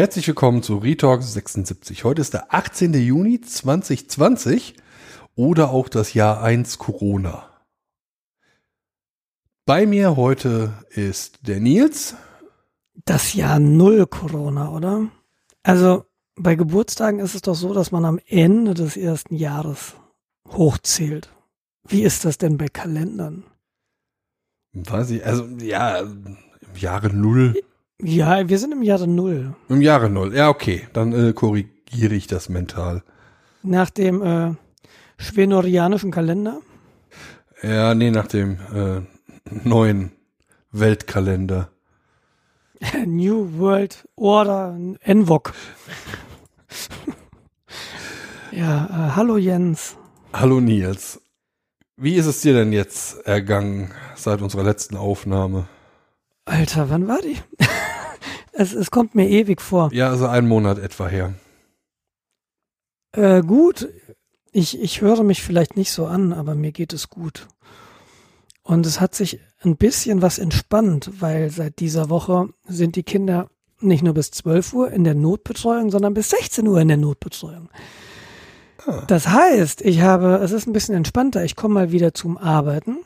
Herzlich willkommen zu Retalk 76. Heute ist der 18. Juni 2020 oder auch das Jahr 1 Corona. Bei mir heute ist der Nils. Das Jahr Null Corona, oder? Also bei Geburtstagen ist es doch so, dass man am Ende des ersten Jahres hochzählt. Wie ist das denn bei Kalendern? Weiß ich, also ja, im Jahre Null. Ja, wir sind im Jahre Null. Im Jahre Null, ja okay, dann äh, korrigiere ich das mental. Nach dem äh, schwenorianischen Kalender? Ja, nee, nach dem äh, neuen Weltkalender. New World Order NVOG. ja, äh, hallo Jens. Hallo Nils. Wie ist es dir denn jetzt ergangen seit unserer letzten Aufnahme? Alter, wann war die? es, es kommt mir ewig vor. Ja, also einen Monat etwa her. Äh, gut, ich, ich höre mich vielleicht nicht so an, aber mir geht es gut. Und es hat sich ein bisschen was entspannt, weil seit dieser Woche sind die Kinder nicht nur bis 12 Uhr in der Notbetreuung, sondern bis 16 Uhr in der Notbetreuung. Ah. Das heißt, ich habe, es ist ein bisschen entspannter, ich komme mal wieder zum Arbeiten.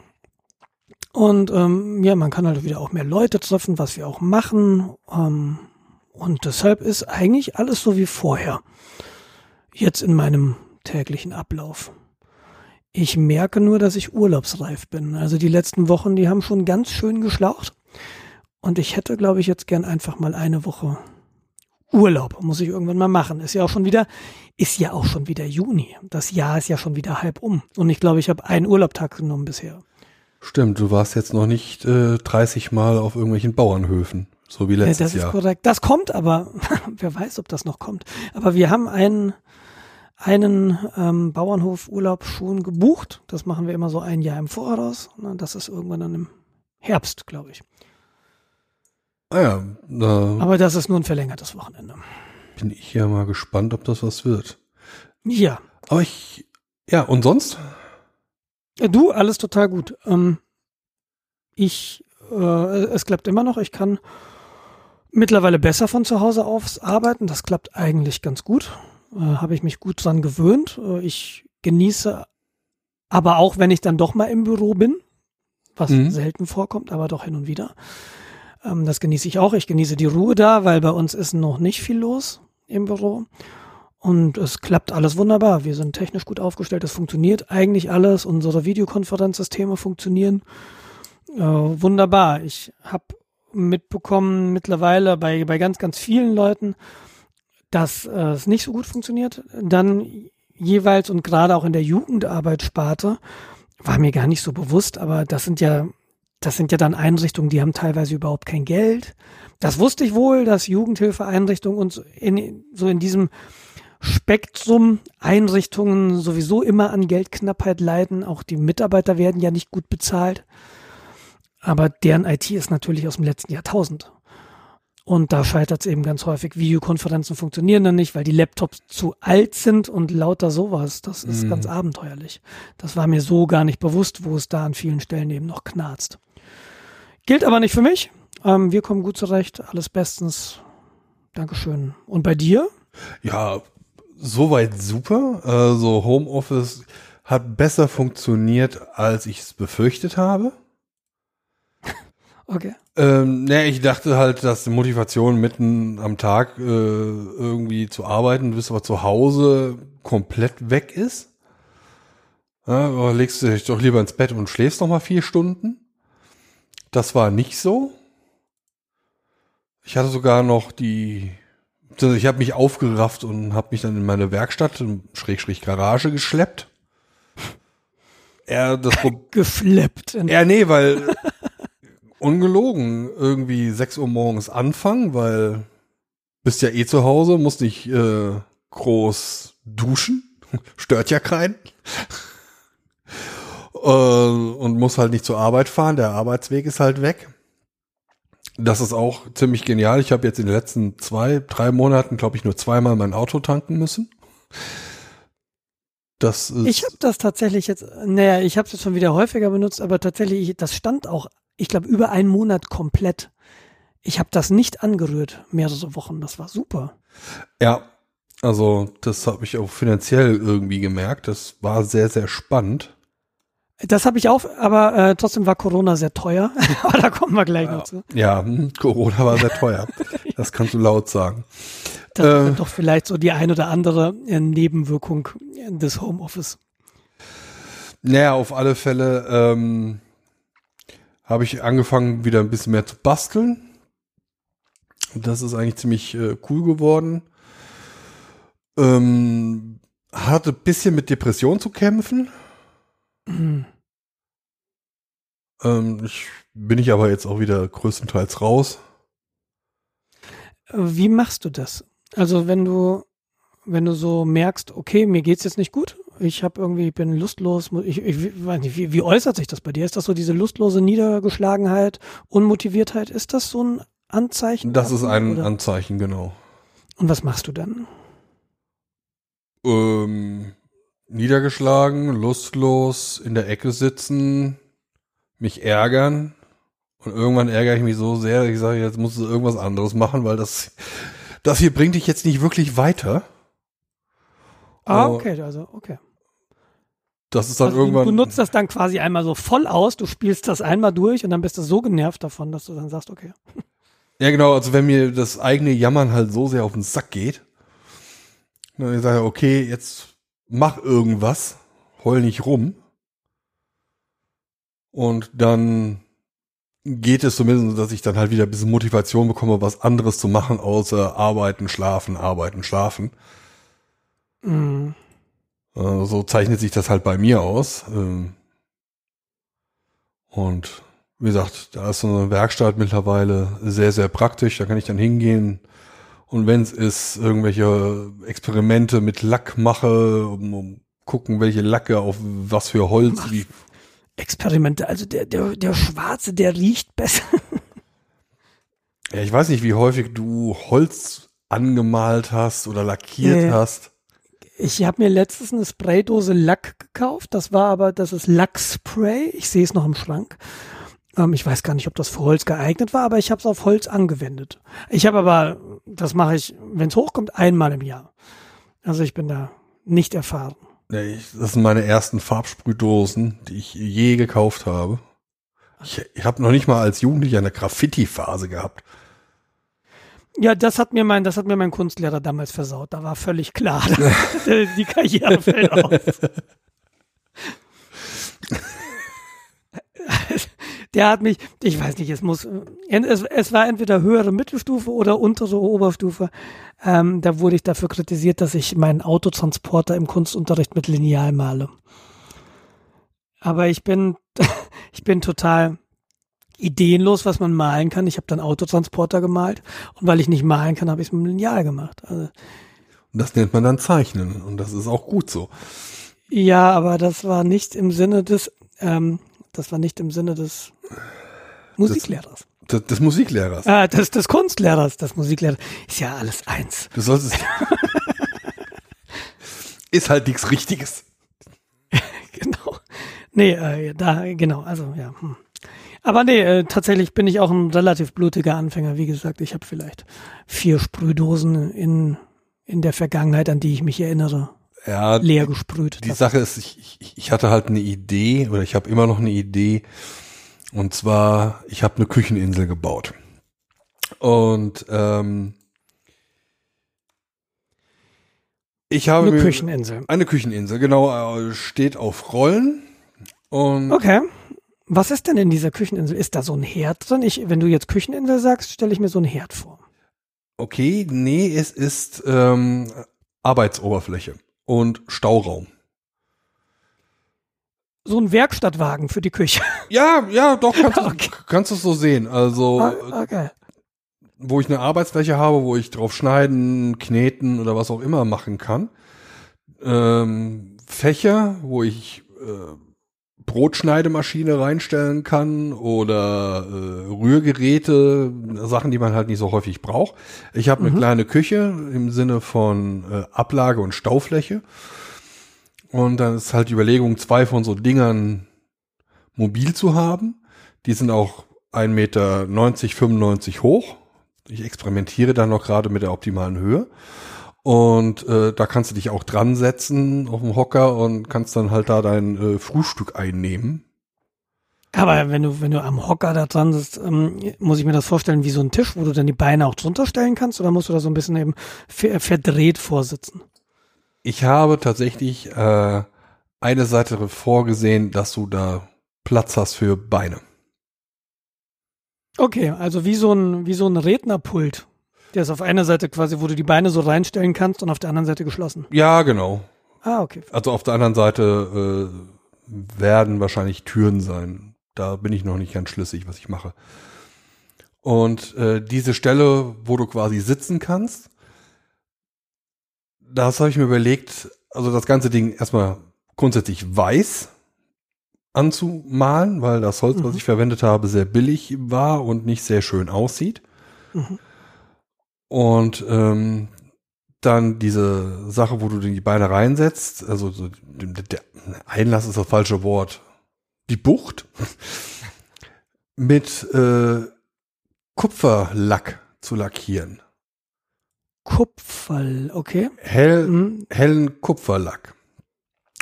Und ähm, ja, man kann halt wieder auch mehr Leute treffen, was wir auch machen. Ähm, und deshalb ist eigentlich alles so wie vorher. Jetzt in meinem täglichen Ablauf. Ich merke nur, dass ich urlaubsreif bin. Also die letzten Wochen, die haben schon ganz schön geschlaucht. Und ich hätte, glaube ich, jetzt gern einfach mal eine Woche Urlaub. Muss ich irgendwann mal machen. Ist ja auch schon wieder, ist ja auch schon wieder Juni. Das Jahr ist ja schon wieder halb um. Und ich glaube, ich habe einen Urlaubtag genommen bisher. Stimmt, du warst jetzt noch nicht äh, 30 Mal auf irgendwelchen Bauernhöfen, so wie letztes Jahr. Das ist Jahr. korrekt. Das kommt aber, wer weiß, ob das noch kommt. Aber wir haben einen einen ähm, Bauernhofurlaub schon gebucht. Das machen wir immer so ein Jahr im Voraus. Das ist irgendwann dann im Herbst, glaube ich. Ah ja. Da Aber das ist nur ein verlängertes Wochenende. Bin ich ja mal gespannt, ob das was wird. Ja. Aber ich, ja, und sonst? Du, alles total gut. Ähm, ich, äh, es klappt immer noch. Ich kann mittlerweile besser von zu Hause aus arbeiten. Das klappt eigentlich ganz gut äh, habe ich mich gut dran gewöhnt. Äh, ich genieße aber auch, wenn ich dann doch mal im Büro bin, was mhm. selten vorkommt, aber doch hin und wieder. Ähm, das genieße ich auch. Ich genieße die Ruhe da, weil bei uns ist noch nicht viel los im Büro. Und es klappt alles wunderbar. Wir sind technisch gut aufgestellt. Es funktioniert eigentlich alles. Unsere Videokonferenzsysteme funktionieren äh, wunderbar. Ich habe mitbekommen mittlerweile bei, bei ganz, ganz vielen Leuten, dass äh, es nicht so gut funktioniert. Dann jeweils und gerade auch in der Jugendarbeitssparte war mir gar nicht so bewusst, aber das sind ja das sind ja dann Einrichtungen, die haben teilweise überhaupt kein Geld. Das wusste ich wohl, dass Jugendhilfeeinrichtungen uns in, so in diesem Spektrum Einrichtungen sowieso immer an Geldknappheit leiden. Auch die Mitarbeiter werden ja nicht gut bezahlt. Aber deren IT ist natürlich aus dem letzten Jahrtausend. Und da scheitert es eben ganz häufig. Videokonferenzen funktionieren dann nicht, weil die Laptops zu alt sind und lauter sowas. Das ist mhm. ganz abenteuerlich. Das war mir so gar nicht bewusst, wo es da an vielen Stellen eben noch knarzt. Gilt aber nicht für mich. Ähm, wir kommen gut zurecht. Alles bestens. Dankeschön. Und bei dir? Ja, soweit super. Also Homeoffice hat besser funktioniert, als ich es befürchtet habe. Okay. Ähm, ne, ich dachte halt, dass die Motivation mitten am Tag äh, irgendwie zu arbeiten, du bist aber zu Hause komplett weg ist. Ja, legst du dich doch lieber ins Bett und schläfst noch mal vier Stunden. Das war nicht so. Ich hatte sogar noch die, also ich habe mich aufgerafft und habe mich dann in meine Werkstatt, Schrägstrich Garage geschleppt. Er das gefleppt. Ja, nee, weil ungelogen irgendwie 6 Uhr morgens anfangen, weil bist ja eh zu Hause, musst nicht äh, groß duschen, stört ja keinen. äh, und muss halt nicht zur Arbeit fahren, der Arbeitsweg ist halt weg. Das ist auch ziemlich genial. Ich habe jetzt in den letzten zwei, drei Monaten, glaube ich, nur zweimal mein Auto tanken müssen. Das ist ich habe das tatsächlich jetzt, naja, ich habe es jetzt schon wieder häufiger benutzt, aber tatsächlich, das stand auch ich glaube, über einen Monat komplett. Ich habe das nicht angerührt, mehrere Wochen. Das war super. Ja, also das habe ich auch finanziell irgendwie gemerkt. Das war sehr, sehr spannend. Das habe ich auch, aber äh, trotzdem war Corona sehr teuer. aber da kommen wir gleich ja. noch zu. Ja, hm, Corona war sehr teuer. das kannst du laut sagen. Das äh, ist doch vielleicht so die ein oder andere äh, Nebenwirkung des Homeoffice. Naja, auf alle Fälle ähm, habe ich angefangen, wieder ein bisschen mehr zu basteln. Das ist eigentlich ziemlich äh, cool geworden. Ähm, hatte ein bisschen mit Depression zu kämpfen. Ähm, ich, bin ich aber jetzt auch wieder größtenteils raus. Wie machst du das? Also wenn du, wenn du so merkst, okay, mir geht's jetzt nicht gut, ich habe irgendwie, bin lustlos, ich, ich weiß nicht, wie, wie äußert sich das bei dir? Ist das so diese lustlose Niedergeschlagenheit, Unmotiviertheit? Ist das so ein Anzeichen? Das ist ein oder? Anzeichen, genau. Und was machst du dann? Ähm, niedergeschlagen, lustlos, in der Ecke sitzen, mich ärgern. Und irgendwann ärgere ich mich so sehr, ich sage, jetzt musst du irgendwas anderes machen, weil das, das hier bringt dich jetzt nicht wirklich weiter. Ah, okay, also, okay. Das ist dann also irgendwann. Du nutzt das dann quasi einmal so voll aus, du spielst das einmal durch und dann bist du so genervt davon, dass du dann sagst, okay. Ja, genau, also wenn mir das eigene Jammern halt so sehr auf den Sack geht, dann sage ich, okay, jetzt mach irgendwas, heul nicht rum. Und dann geht es zumindest, dass ich dann halt wieder ein bisschen Motivation bekomme, was anderes zu machen, außer arbeiten, schlafen, arbeiten, schlafen. Mhm. Äh, so zeichnet sich das halt bei mir aus. Ähm, und wie gesagt, da ist so eine Werkstatt mittlerweile sehr, sehr praktisch. Da kann ich dann hingehen. Und wenn es ist, irgendwelche Experimente mit Lack mache, um, um gucken, welche Lacke auf was für Holz, Mach wie. Experimente, also der, der, der Schwarze, der riecht besser. ja, ich weiß nicht, wie häufig du Holz angemalt hast oder lackiert äh, hast. Ich habe mir letztens eine Spraydose Lack gekauft. Das war aber, das ist Lackspray. Ich sehe es noch im Schrank. Ähm, ich weiß gar nicht, ob das für Holz geeignet war, aber ich habe es auf Holz angewendet. Ich habe aber, das mache ich, wenn es hochkommt, einmal im Jahr. Also ich bin da nicht erfahren. Nee, das sind meine ersten Farbsprühdosen, die ich je gekauft habe. Ich, ich habe noch nicht mal als Jugendlicher eine Graffiti-Phase gehabt. Ja, das hat mir mein, das hat mir mein Kunstlehrer damals versaut. Da war völlig klar, die Karriere fällt aus. Der hat mich, ich weiß nicht, es muss, es, es war entweder höhere Mittelstufe oder untere Oberstufe. Ähm, da wurde ich dafür kritisiert, dass ich meinen Autotransporter im Kunstunterricht mit Lineal male. Aber ich bin, ich bin total, ideenlos, was man malen kann. Ich habe dann Autotransporter gemalt und weil ich nicht malen kann, habe ich es mit dem Lineal gemacht. Also, das nennt man dann Zeichnen und das ist auch gut so. Ja, aber das war nicht im Sinne des, ähm, das war nicht im Sinne des Musiklehrers. Das, des, Musiklehrers. Ah, des, des Kunstlehrers, des Musiklehrers. Ist ja alles eins. Du solltest. ist halt nichts Richtiges. genau. Nee, äh, da, genau, also ja. Hm. Aber nee, äh, tatsächlich bin ich auch ein relativ blutiger Anfänger. Wie gesagt, ich habe vielleicht vier Sprühdosen in, in der Vergangenheit, an die ich mich erinnere. Ja, leer gesprüht. Die Sache ist, ich, ich, ich hatte halt eine Idee oder ich habe immer noch eine Idee. Und zwar, ich habe eine Kücheninsel gebaut. Und ähm, ich habe eine Kücheninsel. Eine Kücheninsel, genau, äh, steht auf Rollen. Und okay. Was ist denn in dieser Kücheninsel? Ist da so ein Herd drin? Ich, wenn du jetzt Kücheninsel sagst, stelle ich mir so einen Herd vor. Okay, nee, es ist ähm, Arbeitsoberfläche und Stauraum. So ein Werkstattwagen für die Küche. Ja, ja, doch, kannst, okay. du, kannst du es so sehen. Also, ah, okay. wo ich eine Arbeitsfläche habe, wo ich drauf schneiden, kneten oder was auch immer machen kann. Ähm, Fächer, wo ich äh, Brotschneidemaschine reinstellen kann oder äh, Rührgeräte, Sachen, die man halt nicht so häufig braucht. Ich habe eine mhm. kleine Küche im Sinne von äh, Ablage und Staufläche. Und dann ist halt die Überlegung, zwei von so Dingern mobil zu haben. Die sind auch 1,90 Meter, 95 hoch. Ich experimentiere dann noch gerade mit der optimalen Höhe. Und äh, da kannst du dich auch dran setzen auf dem Hocker und kannst dann halt da dein äh, Frühstück einnehmen. Aber wenn du, wenn du am Hocker da dran sitzt, ähm, muss ich mir das vorstellen wie so ein Tisch, wo du dann die Beine auch drunter stellen kannst, oder musst du da so ein bisschen eben ver verdreht vorsitzen? Ich habe tatsächlich äh, eine Seite vorgesehen, dass du da Platz hast für Beine. Okay, also wie so ein, wie so ein Rednerpult. Der ist auf einer Seite quasi, wo du die Beine so reinstellen kannst und auf der anderen Seite geschlossen. Ja, genau. Ah, okay. Also auf der anderen Seite äh, werden wahrscheinlich Türen sein. Da bin ich noch nicht ganz schlüssig, was ich mache. Und äh, diese Stelle, wo du quasi sitzen kannst, das habe ich mir überlegt, also das ganze Ding erstmal grundsätzlich weiß anzumalen, weil das Holz, Mhm. was ich verwendet habe, sehr billig war und nicht sehr schön aussieht. Mhm. Und ähm, dann diese Sache, wo du die Beine reinsetzt, also so, der, Einlass ist das falsche Wort. Die Bucht mit äh, Kupferlack zu lackieren. Kupferl, okay. Hell, Mhm. hellen Kupferlack.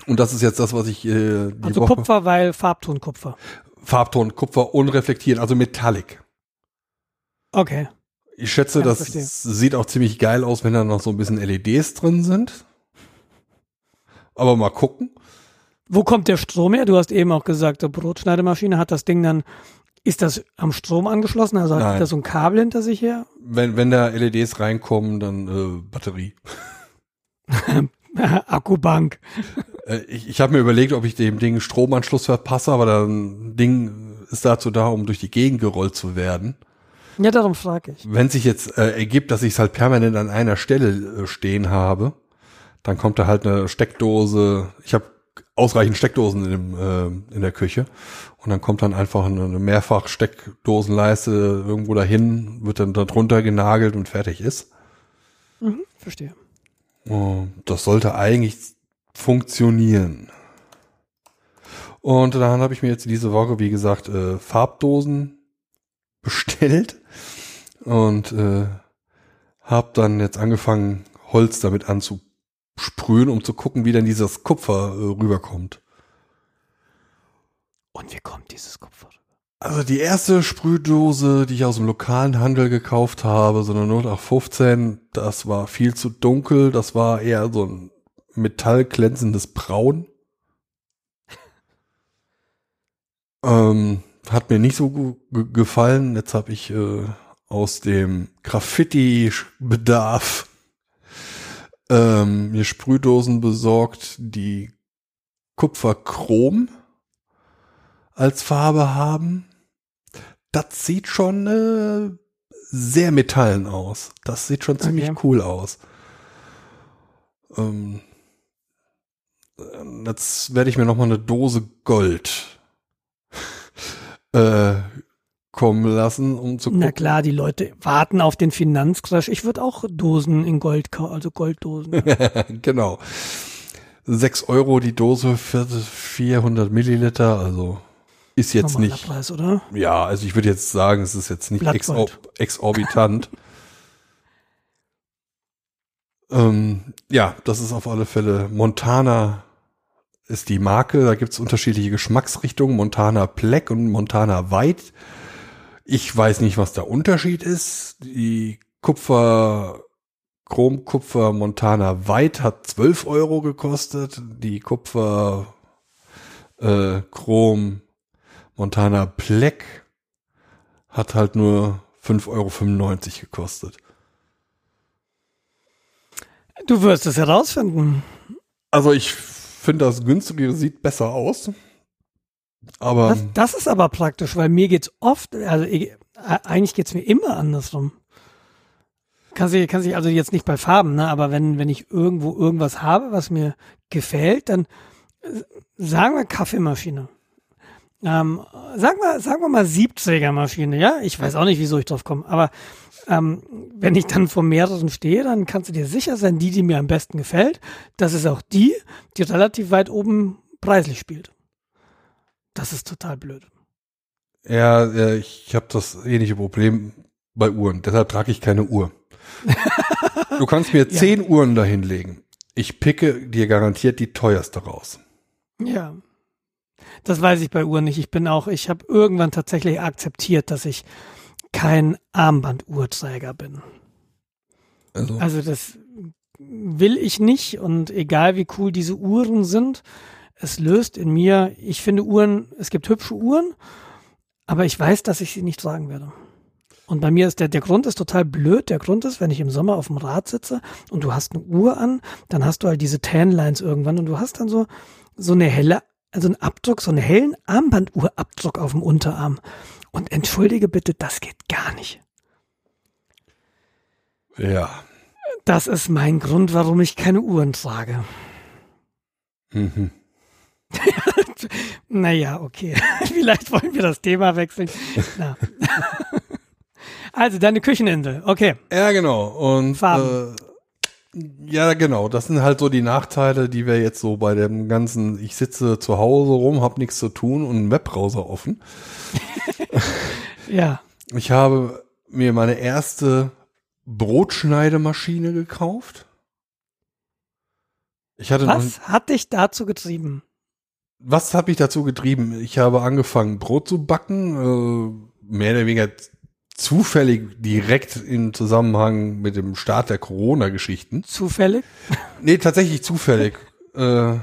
Und das ist jetzt das, was ich äh, die Also Woche Kupfer, weil Farbton Kupfer. Farbton Kupfer unreflektiert, also Metallic. Okay. Ich schätze, das verstehe. sieht auch ziemlich geil aus, wenn da noch so ein bisschen LEDs drin sind. Aber mal gucken. Wo kommt der Strom her? Du hast eben auch gesagt, der Brotschneidemaschine hat das Ding dann, ist das am Strom angeschlossen? Also hat Nein. das so ein Kabel hinter sich her? Wenn, wenn da LEDs reinkommen, dann äh, Batterie. Akkubank. Äh, ich ich habe mir überlegt, ob ich dem Ding Stromanschluss verpasse, aber das Ding ist dazu da, um durch die Gegend gerollt zu werden. Ja, darum frage ich. Wenn sich jetzt äh, ergibt, dass ich es halt permanent an einer Stelle äh, stehen habe, dann kommt da halt eine Steckdose. Ich habe ausreichend Steckdosen in, dem, äh, in der Küche und dann kommt dann einfach eine, eine Mehrfach-Steckdosenleiste irgendwo dahin, wird dann darunter genagelt und fertig ist. Mhm, verstehe. Das sollte eigentlich funktionieren. Und dann habe ich mir jetzt diese Woche, wie gesagt, äh, Farbdosen bestellt und äh, habe dann jetzt angefangen, Holz damit anzusprühen, um zu gucken, wie denn dieses Kupfer äh, rüberkommt. Und wie kommt dieses Kupfer? Also die erste Sprühdose, die ich aus dem lokalen Handel gekauft habe, so eine 0815, das war viel zu dunkel, das war eher so ein metallglänzendes Braun. ähm, hat mir nicht so gefallen. Jetzt habe ich äh, aus dem Graffiti-Bedarf ähm, mir Sprühdosen besorgt, die Kupferchrom als Farbe haben. Das sieht schon äh, sehr metallen aus. Das sieht schon ziemlich Okay. cool aus. Ähm, äh, jetzt werde ich mir noch mal eine Dose Gold äh, kommen lassen, um zu Na gucken. klar, die Leute warten auf den Finanzcrash. Ich würde auch Dosen in Gold kaufen, also Golddosen. genau. 6 Euro die Dose für 400 Milliliter, also ist jetzt Normaler nicht. Preis, oder? Ja, also ich würde jetzt sagen, es ist jetzt nicht exor exorbitant. ähm, ja, das ist auf alle Fälle Montana ist die Marke. Da gibt's unterschiedliche Geschmacksrichtungen. Montana Black und Montana White. Ich weiß nicht, was der Unterschied ist. Die Kupfer, Chromkupfer Montana White hat 12 Euro gekostet. Die Kupfer äh, Chrom Montana Black hat halt nur 5,95 Euro gekostet. Du wirst es herausfinden. Also ich finde, das günstigere sieht besser aus. Aber Das, das ist aber praktisch, weil mir geht's oft, also ich, äh, eigentlich geht's mir immer andersrum. Kann sich, kann sich also jetzt nicht bei Farben, ne, aber wenn, wenn ich irgendwo irgendwas habe, was mir gefällt, dann äh, sagen wir Kaffeemaschine. Ähm, sagen wir, sagen wir mal Siebträgermaschine, ja? Ich weiß auch nicht, wieso ich drauf komme, aber ähm, wenn ich dann vor mehreren stehe, dann kannst du dir sicher sein, die, die mir am besten gefällt, das ist auch die, die relativ weit oben preislich spielt. Das ist total blöd. Ja, ich habe das ähnliche Problem bei Uhren. Deshalb trage ich keine Uhr. du kannst mir zehn Uhren dahinlegen. Ich picke dir garantiert die teuerste raus. Ja. Das weiß ich bei Uhren nicht. Ich bin auch, ich habe irgendwann tatsächlich akzeptiert, dass ich kein Armbanduhrträger bin. Also, Also das will ich nicht und egal wie cool diese Uhren sind, es löst in mir, ich finde Uhren, es gibt hübsche Uhren, aber ich weiß, dass ich sie nicht tragen werde. Und bei mir ist der, der Grund ist total blöd. Der Grund ist, wenn ich im Sommer auf dem Rad sitze und du hast eine Uhr an, dann hast du halt diese Tanlines irgendwann und du hast dann so, so eine helle, also einen Abdruck, so einen hellen Armbanduhrabdruck auf dem Unterarm. Und entschuldige bitte, das geht gar nicht. ja. Das ist mein Grund, warum ich keine Uhren trage. Mhm. Naja, okay. Vielleicht wollen wir das Thema wechseln. Also, deine Kücheninsel. Okay. Ja, genau. Und Farben. äh, ja, genau. Das sind halt so die Nachteile, die wir jetzt so bei dem ganzen, ich sitze zu Hause rum, hab nichts zu tun und einen Webbrowser offen. Ja. Ich habe mir meine erste Brotschneidemaschine gekauft. Ich hatte noch, Was hat dich dazu getrieben? Was habe ich dazu getrieben? Ich habe angefangen, Brot zu backen, äh, mehr oder weniger zufällig direkt im Zusammenhang mit dem Start der Corona-Geschichten. Zufällig? Nee, tatsächlich zufällig. äh,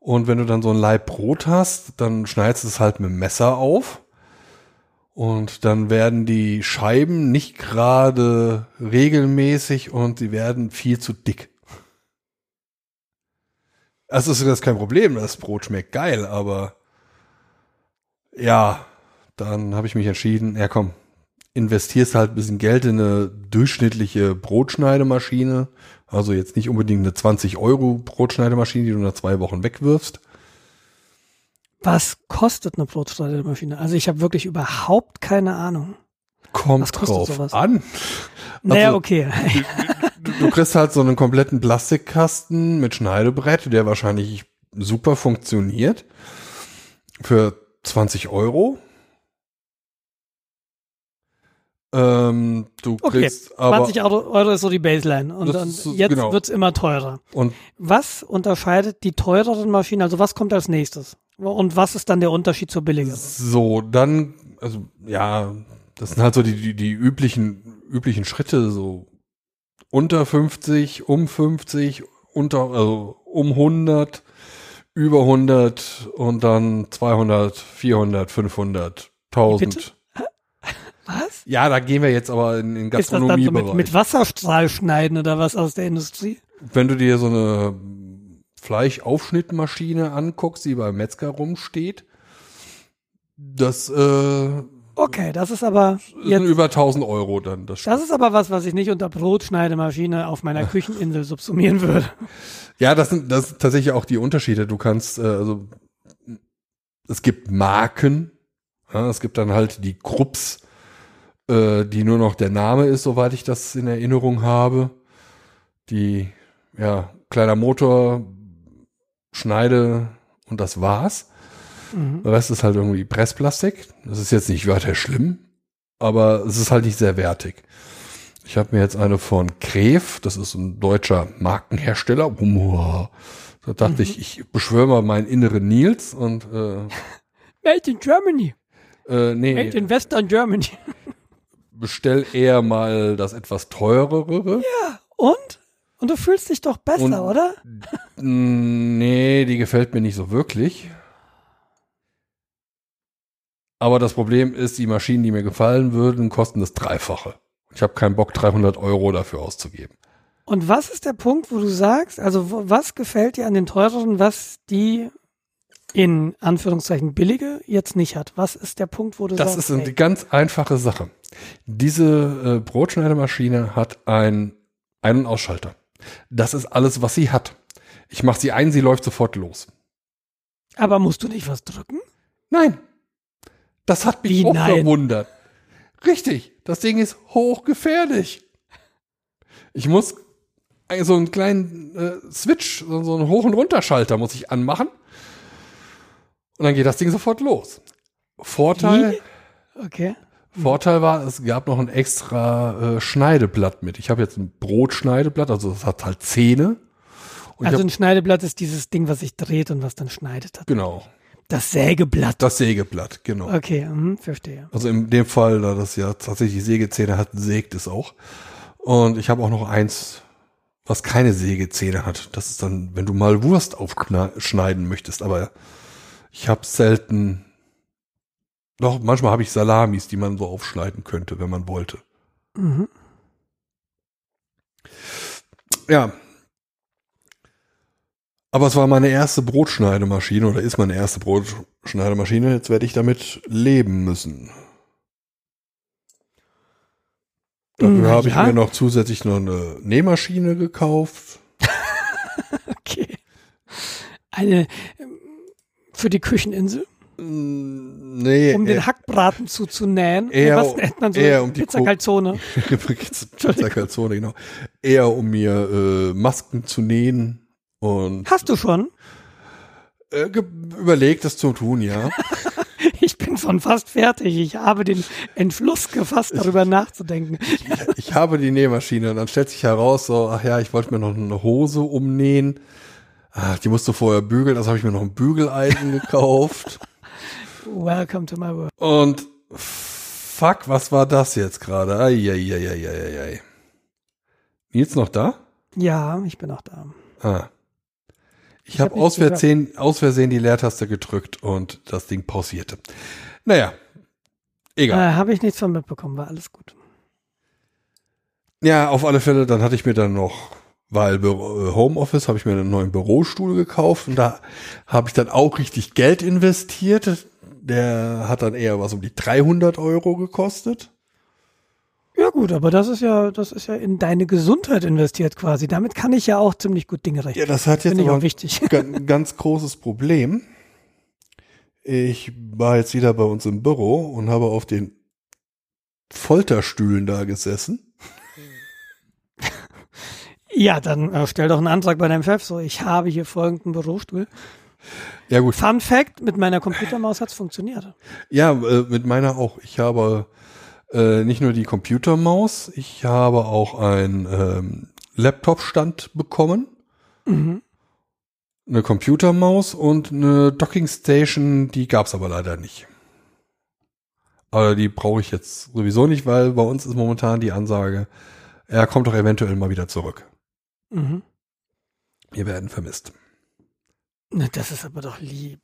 und wenn du dann so ein Laib Brot hast, dann schneidest du es halt mit dem Messer auf. Und dann werden die Scheiben nicht gerade regelmäßig und sie werden viel zu dick. Also ist das kein Problem, das Brot schmeckt geil, aber ja, dann habe ich mich entschieden, ja komm, investierst halt ein bisschen Geld in eine durchschnittliche Brotschneidemaschine. Also jetzt nicht unbedingt eine 20 Euro Brotschneidemaschine, die du nach zwei Wochen wegwirfst. Was kostet eine Brotschneidemaschine? Also ich habe wirklich überhaupt keine Ahnung. Kommt drauf sowas? an. Naja, Also- okay. Du, kriegst halt so einen kompletten Plastikkasten mit Schneidebrett, der wahrscheinlich super funktioniert. Für 20 Euro. Ähm, du Okay, kriegst aber 20 Euro, Euro ist so die Baseline. Und, Das und ist jetzt genau. wird's immer teurer. und Was unterscheidet die teureren Maschinen? Also was kommt als nächstes? Und was ist dann der Unterschied zur billigeren? So, dann, also ja, das sind halt so die, die, die üblichen, üblichen Schritte, so unter 50, um 50, unter, also um 100, über 100 und dann 200, 400, 500, 1000. Bitte? Was? Ja, da gehen wir jetzt aber in den Ist das dann so mit, Gastronomiebereich. mit Wasserstrahl schneiden oder was aus der Industrie? Wenn du dir so eine Fleischaufschnittmaschine anguckst, die beim Metzger rumsteht, das äh, Okay, das ist aber jetzt, über 1000 Euro dann. Das das ist aber was, was ich nicht unter Brotschneidemaschine auf meiner Kücheninsel subsumieren würde. Ja, das sind, das sind tatsächlich auch die Unterschiede. Du kannst, äh, also es gibt Marken, ja, es gibt dann halt die Krupps, äh, die nur noch der Name ist, soweit ich das in Erinnerung habe. Die, ja, kleiner Motor, Schneide und das war's. Mhm. Der Rest ist halt irgendwie Pressplastik. Das ist jetzt nicht weiter schlimm, aber es ist halt nicht sehr wertig. Ich habe mir jetzt eine von Kref, das ist ein deutscher Markenhersteller. Da dachte ich, ich beschwöre mal meinen inneren Nils und äh, Made in Germany. äh, nee, Made in Western Germany. bestell eher mal das etwas teurere. Und? Und du fühlst dich doch besser, Und- oder? Nee, die gefällt mir nicht so wirklich. Aber das Problem ist, die Maschinen, die mir gefallen würden, kosten das Dreifache. Ich habe keinen Bock, 300 Euro dafür auszugeben. Und was ist der Punkt, wo du sagst, also was gefällt dir an den teureren, was die in Anführungszeichen billige jetzt nicht hat? Was ist der Punkt, wo du Das sagst, ist eine ey, ganz einfache Sache. Diese äh, Brotschneidemaschine hat ein Ein- und Ausschalter. Das ist alles, was sie hat. Ich mache sie ein, sie läuft sofort los. aber musst du nicht was drücken? Nein. Das hat mich Wie auch nein? verwundert. Richtig. Das Ding ist hochgefährlich. Ich muss so einen kleinen äh, Switch, so, so einen Hoch- und Runterschalter muss ich anmachen. Und dann geht das Ding sofort los. Vorteil, Okay. Vorteil war, es gab noch ein extra äh, Schneideblatt mit. Ich habe jetzt ein Brotschneideblatt, also es hat halt Zähne. Und Also ich ein Schneideblatt ist dieses Ding, was sich dreht und was dann schneidet. hab, genau, Das Sägeblatt. das Sägeblatt, genau. Okay, mhm, verstehe. Also in dem Fall, da das ja tatsächlich Sägezähne hat, sägt es auch. Und ich habe auch noch eins, was keine Sägezähne hat. Das ist dann, wenn du mal Wurst aufschneiden möchtest. Aber ich habe selten. Doch, manchmal habe ich Salamis, die man so aufschneiden könnte, wenn man wollte. Mhm. Ja. Aber es war meine erste Brotschneidemaschine oder ist meine erste Brotschneidemaschine. Jetzt werde ich damit leben müssen. Dafür Na habe ich ja. mir noch zusätzlich noch eine Nähmaschine gekauft. Okay. Eine ähm, für die Kücheninsel, Mm, Nee, um den eher, Hackbraten zuzunähen. eher Was nennt man so? eher um die Pizza Calzone. Pizza Calzone, genau. Eher um mir äh, Masken zu nähen und Hast du schon? äh, überlegt, das zu tun, ja. Ich bin schon fast fertig. Ich habe den Entschluss gefasst, darüber nachzudenken. ich, ich habe die Nähmaschine und dann stellt sich heraus, so, ach ja, ich wollte mir noch eine Hose umnähen. Ach, die musste vorher bügeln, das habe ich mir noch ein Bügeleisen gekauft. Welcome to my world. Und fuck, was war das jetzt gerade? Eieieiei. Nils noch da? Ja, ich bin auch da. Ah. Ich, habe hab aus, Versehen, aus Versehen die Leertaste gedrückt und das Ding pausierte. Naja, egal. Äh, habe ich nichts von mitbekommen, war alles gut. Ja, auf alle Fälle, dann hatte ich mir dann noch, weil äh, Homeoffice, habe ich mir einen neuen Bürostuhl gekauft und da habe ich dann auch richtig Geld investiert. Der hat dann eher was um die 300 Euro gekostet. Ja gut, aber das ist ja, das ist ja in deine Gesundheit investiert quasi. Damit kann ich ja auch ziemlich gut Dinge Ja, rechnen. das hat jetzt Finde aber auch wichtig. ein ga- ganz großes Problem. Ich war jetzt wieder bei uns im Büro und habe auf den Folterstühlen da gesessen. Ja, dann äh, stell doch einen Antrag bei deinem Chef. So, ich habe hier folgenden Bürostuhl. Ja gut, Fun Fact: Mit meiner Computermaus hat's funktioniert. ja, äh, mit meiner auch. Ich habe äh, nicht nur die Computermaus, ich habe auch einen ähm, Laptop-Stand bekommen, Mhm. eine Computermaus und eine Dockingstation, die gab's aber leider nicht. Aber die brauche ich jetzt sowieso nicht, weil bei uns ist momentan die Ansage, er kommt doch eventuell mal wieder zurück. Mhm. Wir werden vermisst. Na, Das ist aber doch lieb.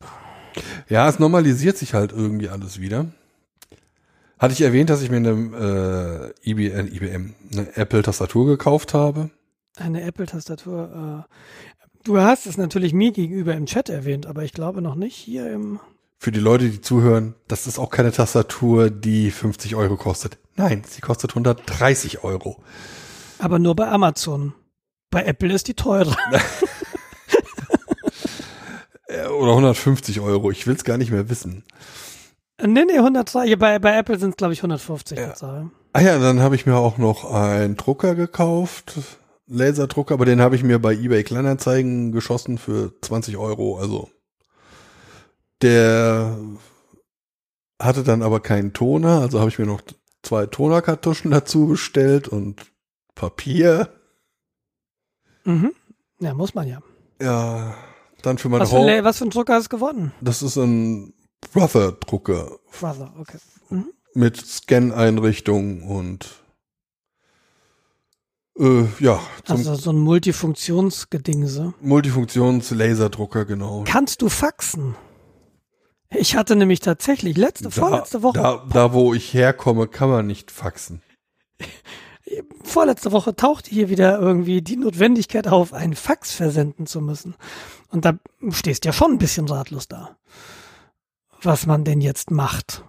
Ja, es normalisiert sich halt irgendwie alles wieder. Hatte ich erwähnt, dass ich mir eine äh, IB, äh, IBM, eine Apple-Tastatur gekauft habe? Eine Apple-Tastatur. Äh, du hast es natürlich mir gegenüber im Chat erwähnt, aber ich glaube noch nicht hier im. Für die Leute, die zuhören, das ist auch keine Tastatur, die 50 Euro kostet. Nein, sie kostet 130 Euro. Aber nur bei Amazon. Bei Apple ist die teurer. Äh, Oder 150 Euro, ich will es gar nicht mehr wissen. Nee, nee, 130. Bei, bei Apple sind es, glaube ich, 150. Ja. Tatsache. Ah ja, dann habe ich mir auch noch einen Drucker gekauft, Laserdrucker, aber den habe ich mir bei eBay Kleinanzeigen geschossen für 20 Euro. Also der hatte dann aber keinen Toner, also habe ich mir noch zwei Tonerkartuschen dazu bestellt und Papier. Mhm. Ja, muss man ja. Ja, dann für meine Was für, was für ein Drucker hast du gewonnen? Das ist ein Brother-Drucker Brother, okay. Mhm. mit Scan-Einrichtung und äh, ja, Also so ein Multifunktionsgedingse. Multifunktions-Laserdrucker, genau. Kannst du faxen? Ich hatte nämlich tatsächlich letzte, vorletzte Woche, Da, da, wo ich herkomme, kann man nicht faxen. vorletzte Woche tauchte hier wieder irgendwie die Notwendigkeit auf, einen Fax versenden zu müssen. Und da stehst ja schon ein bisschen ratlos da. Was man denn jetzt macht.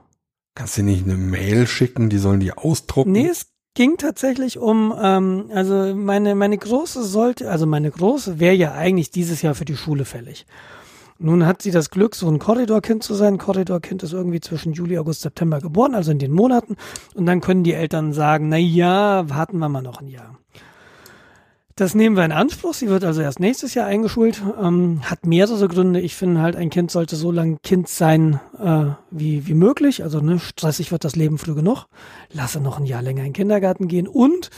Kannst du nicht eine Mail schicken, die sollen die ausdrucken? Nee, es ging tatsächlich um, ähm, also meine, meine große sollte, also meine große wäre ja eigentlich dieses Jahr für die Schule fällig. Nun hat sie das Glück, so ein Korridorkind zu sein. Korridorkind ist irgendwie zwischen Juli, August, September geboren, also in den Monaten. Und dann können die Eltern sagen, na ja, warten wir mal noch ein Jahr. Das nehmen wir in Anspruch. Sie wird also erst nächstes Jahr eingeschult. Ähm, hat mehrere Gründe. Ich finde halt, ein Kind sollte so lange Kind sein äh, wie, wie möglich. Also ne, stressig wird das Leben früh genug. Lasse noch ein Jahr länger in den Kindergarten gehen. Und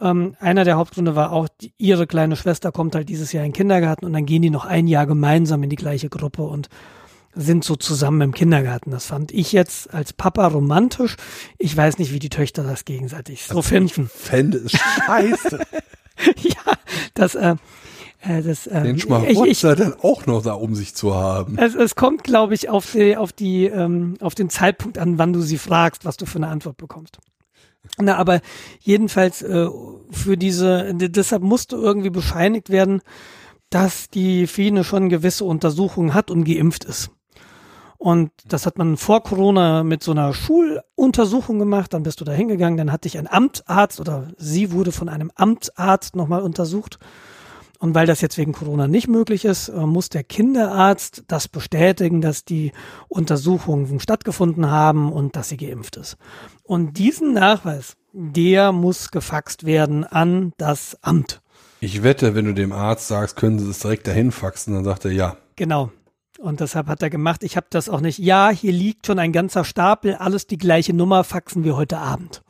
ähm, einer der Hauptgründe war auch, die, ihre kleine Schwester kommt halt dieses Jahr in den Kindergarten und dann gehen die noch ein Jahr gemeinsam in die gleiche Gruppe und sind so zusammen im Kindergarten. Das fand ich jetzt als Papa romantisch. Ich weiß nicht, wie die Töchter das gegenseitig so Also finden. Ich fände es scheiße, ja, das, äh, äh, das, äh, den ich, ich, Schmarotzer dann auch noch da um sich zu haben. es, es kommt, glaube ich, auf die, auf die, ähm, auf den Zeitpunkt an, wann du sie fragst, was du für eine Antwort bekommst. Na, aber jedenfalls äh, für diese, deshalb musste irgendwie bescheinigt werden, dass die Fine schon gewisse Untersuchungen hat und geimpft ist. Und das hat man vor Corona mit so einer Schuluntersuchung gemacht. Dann bist du da hingegangen, dann hat dich ein Amtsarzt oder sie wurde von einem Amtsarzt nochmal untersucht. Und weil das jetzt wegen Corona nicht möglich ist, äh, muss der Kinderarzt das bestätigen, dass die Untersuchungen stattgefunden haben und dass sie geimpft ist. Und diesen Nachweis, der muss gefaxt werden an das Amt. Ich wette, wenn du dem Arzt sagst, können Sie das direkt dahin faxen, dann sagt er ja. Genau. Und deshalb hat er gemacht, ich habe das auch nicht, ja, hier liegt schon ein ganzer Stapel, alles die gleiche Nummer, faxen wir heute Abend.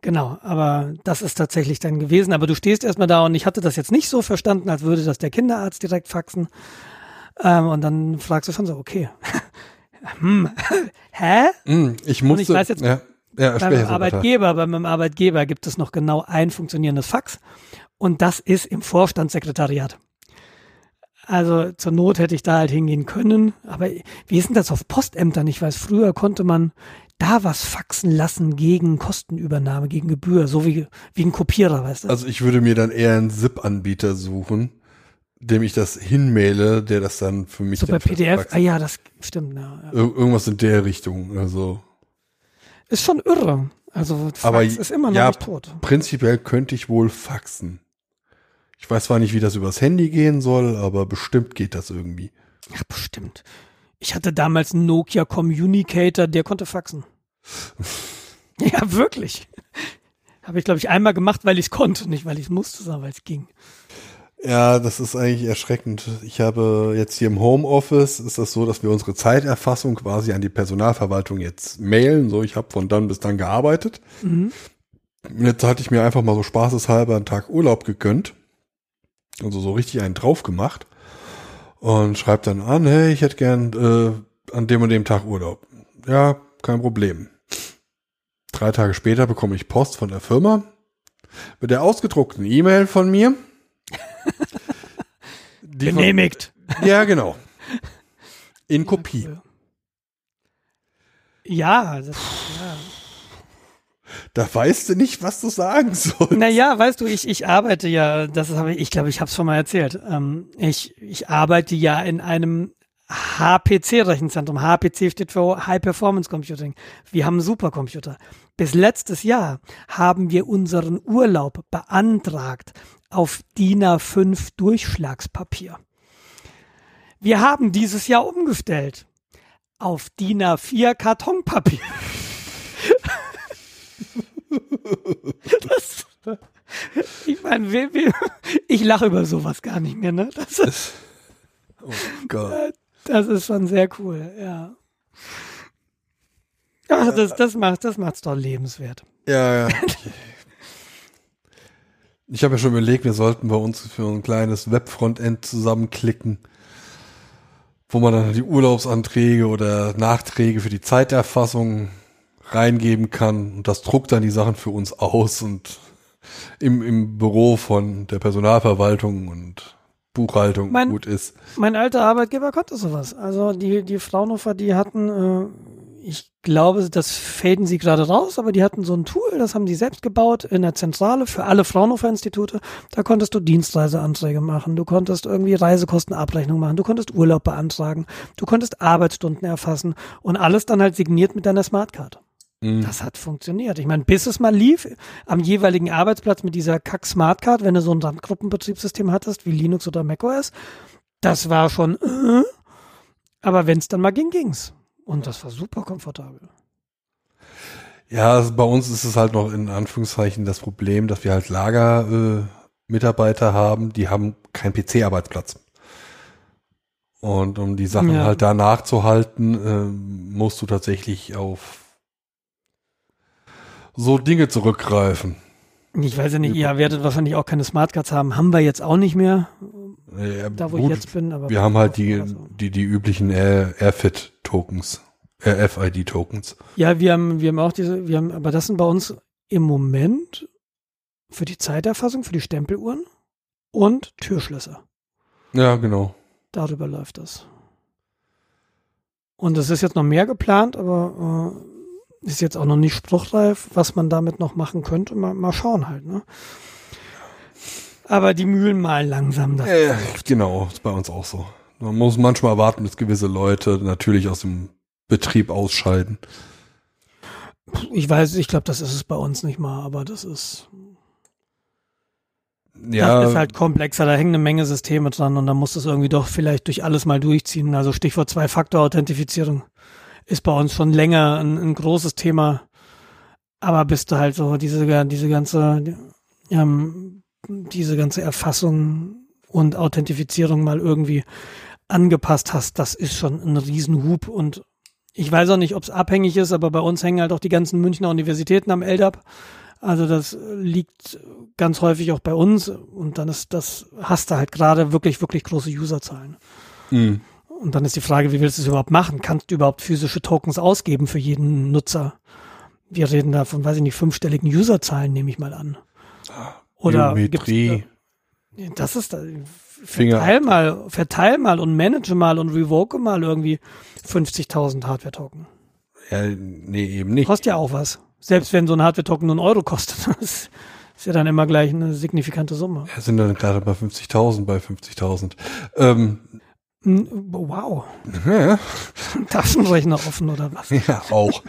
Genau, aber das ist tatsächlich dann gewesen. Aber du stehst erstmal da und ich hatte das jetzt nicht so verstanden, als würde das der Kinderarzt direkt faxen. Ähm, und dann fragst du schon so, okay. hm, hä? Hm, ich musste, ich weiß jetzt- ja, ja, Beim. Arbeitgeber, beim Arbeitgeber gibt es noch genau ein funktionierendes Fax und das ist im Vorstandssekretariat. Also zur Not hätte ich da halt hingehen können, aber wie ist denn das auf Postämtern? Ich weiß, früher konnte man da was faxen lassen gegen Kostenübernahme, gegen Gebühr, so wie, wie ein Kopierer, weißt du? Also ich würde mir dann eher einen ZIP-Anbieter suchen, dem ich das hinmaile, der das dann für mich so bei PDF, ah ja, das stimmt, ja, ja. Ir irgendwas in der Richtung. Also Ist schon irre. Also Fax Aber ist immer noch ja, nicht tot. prinzipiell könnte ich wohl faxen. Ich weiß zwar nicht, wie das übers Handy gehen soll, aber bestimmt geht das irgendwie. Ja, bestimmt. Ich hatte damals einen Nokia Communicator, der konnte faxen. ja, wirklich. Habe ich, glaube ich, einmal gemacht, weil ich es konnte, nicht weil ich es musste, sondern weil es ging. Ja, das ist eigentlich erschreckend. Ich habe jetzt hier im Homeoffice ist das so, dass wir unsere Zeiterfassung quasi an die Personalverwaltung jetzt mailen. So, ich habe von dann bis dann gearbeitet. Mhm. Jetzt hatte ich mir einfach mal so spaßeshalber einen Tag Urlaub gegönnt. Also so richtig einen drauf gemacht. Und schreibt dann an, hey, ich hätte gern äh, an dem und dem Tag Urlaub. Ja, kein Problem. Drei Tage später bekomme ich Post von der Firma mit der ausgedruckten E-Mail von mir. Die von- Genehmigt. ja, genau. In Kopie. Ja, das, ja. Da weißt du nicht, was du sagen sollst. Naja, weißt du, ich, ich arbeite ja, das habe ich, ich glaube, ich habe es schon mal erzählt. Ähm, ich, ich arbeite ja in einem HPC-Rechenzentrum. HPC steht für High Performance Computing. Wir haben Supercomputer. Bis letztes Jahr haben wir unseren Urlaub beantragt auf DIN A5 Durchschlagspapier. Wir haben dieses Jahr umgestellt auf DIN A4 Kartonpapier. Das, ich meine, wir, wir, ich lache über sowas gar nicht mehr, ne? Das ist, Oh Gott. das ist schon sehr cool, ja. Ach, das, das macht, das macht's doch lebenswert. Ja, ja. Ich habe ja schon überlegt, wir sollten bei uns für ein kleines Webfrontend zusammenklicken, wo man dann die Urlaubsanträge oder Nachträge für die Zeiterfassung reingeben kann und das druckt dann die Sachen für uns aus und im, im Büro von der Personalverwaltung und Buchhaltung Mein- gut ist. Mein alter Arbeitgeber konnte sowas. Also die, die Fraunhofer, die hatten, äh, ich glaube, das faden sie gerade raus, aber die hatten so ein Tool, das haben die selbst gebaut in der Zentrale für alle Fraunhofer-Institute. Da konntest du Dienstreiseanträge machen, du konntest irgendwie Reisekostenabrechnung machen, du konntest Urlaub beantragen, du konntest Arbeitsstunden erfassen und alles dann halt signiert mit deiner Smartcard. Mhm. Das hat funktioniert. Ich meine, bis es mal lief, am jeweiligen Arbeitsplatz mit dieser Kack-Smartcard, wenn du so ein Randgruppenbetriebssystem hattest, wie Linux oder macOS, das war schon, äh, aber wenn es dann mal ging, ging's. Und das war super komfortabel. Ja, also bei uns ist es halt noch in Anführungszeichen das Problem, dass wir halt Lager Mitarbeiter haben, die haben keinen PC-Arbeitsplatz. Und um die Sachen Ja. halt da nachzuhalten, ähm, musst du tatsächlich auf so Dinge zurückgreifen. Ich weiß ja nicht, ihr werdet wahrscheinlich auch keine Smartcards haben. Haben wir jetzt auch nicht mehr, Äh, da wo gut, ich jetzt bin. Aber wir haben halt die, Also. die, die üblichen Air- Airfit-Tokens, RFID-Tokens. Ja, wir haben, wir haben auch diese, wir haben, aber das sind bei uns im Moment für die Zeiterfassung, für die Stempeluhren und Türschlösser. Ja, genau. Darüber läuft das. Und es ist jetzt noch mehr geplant, aber äh, ist jetzt auch noch nicht spruchreif, was man damit noch machen könnte. Mal, mal schauen halt, ne? Aber die Mühlen malen langsam. Das Äh, genau, ist bei uns auch so. Man muss manchmal warten, bis gewisse Leute natürlich aus dem Betrieb ausscheiden. Ich weiß, ich glaube, das ist es bei uns nicht mal, aber das ist, Ja, das ist halt komplexer. Da hängen eine Menge Systeme dran und dann muss das irgendwie doch vielleicht durch alles mal durchziehen. Also Stichwort Zwei-Faktor-Authentifizierung ist bei uns schon länger ein, ein großes Thema. Aber bis du halt so diese, diese ganze, ähm, diese ganze Erfassung und Authentifizierung mal irgendwie angepasst hast, das ist schon ein Riesenhub und ich weiß auch nicht, ob es abhängig ist, aber bei uns hängen halt auch die ganzen Münchner Universitäten am LDAP. Also das liegt ganz häufig auch bei uns und dann ist das, hast du halt gerade wirklich, wirklich große Userzahlen. mh. Und dann ist die Frage, wie willst du es überhaupt machen? Kannst du überhaupt physische Tokens ausgeben für jeden Nutzer? Wir reden da von, weiß ich nicht, fünfstelligen Userzahlen, nehme ich mal an. Oder Biometrie. gibt's, das ist da, verteil mal, verteil mal und manage mal und revoke mal irgendwie 50.000 Hardware-Token. Ja, nee, eben nicht. Kostet ja auch was. Selbst wenn so ein Hardware-Token nur einen Euro kostet. Das ist ja dann immer gleich eine signifikante Summe. Ja, sind dann gerade bei 50.000, bei 50.000. Ähm, Hm, Wow. ja, Taschenrechner offen oder was? ja, auch.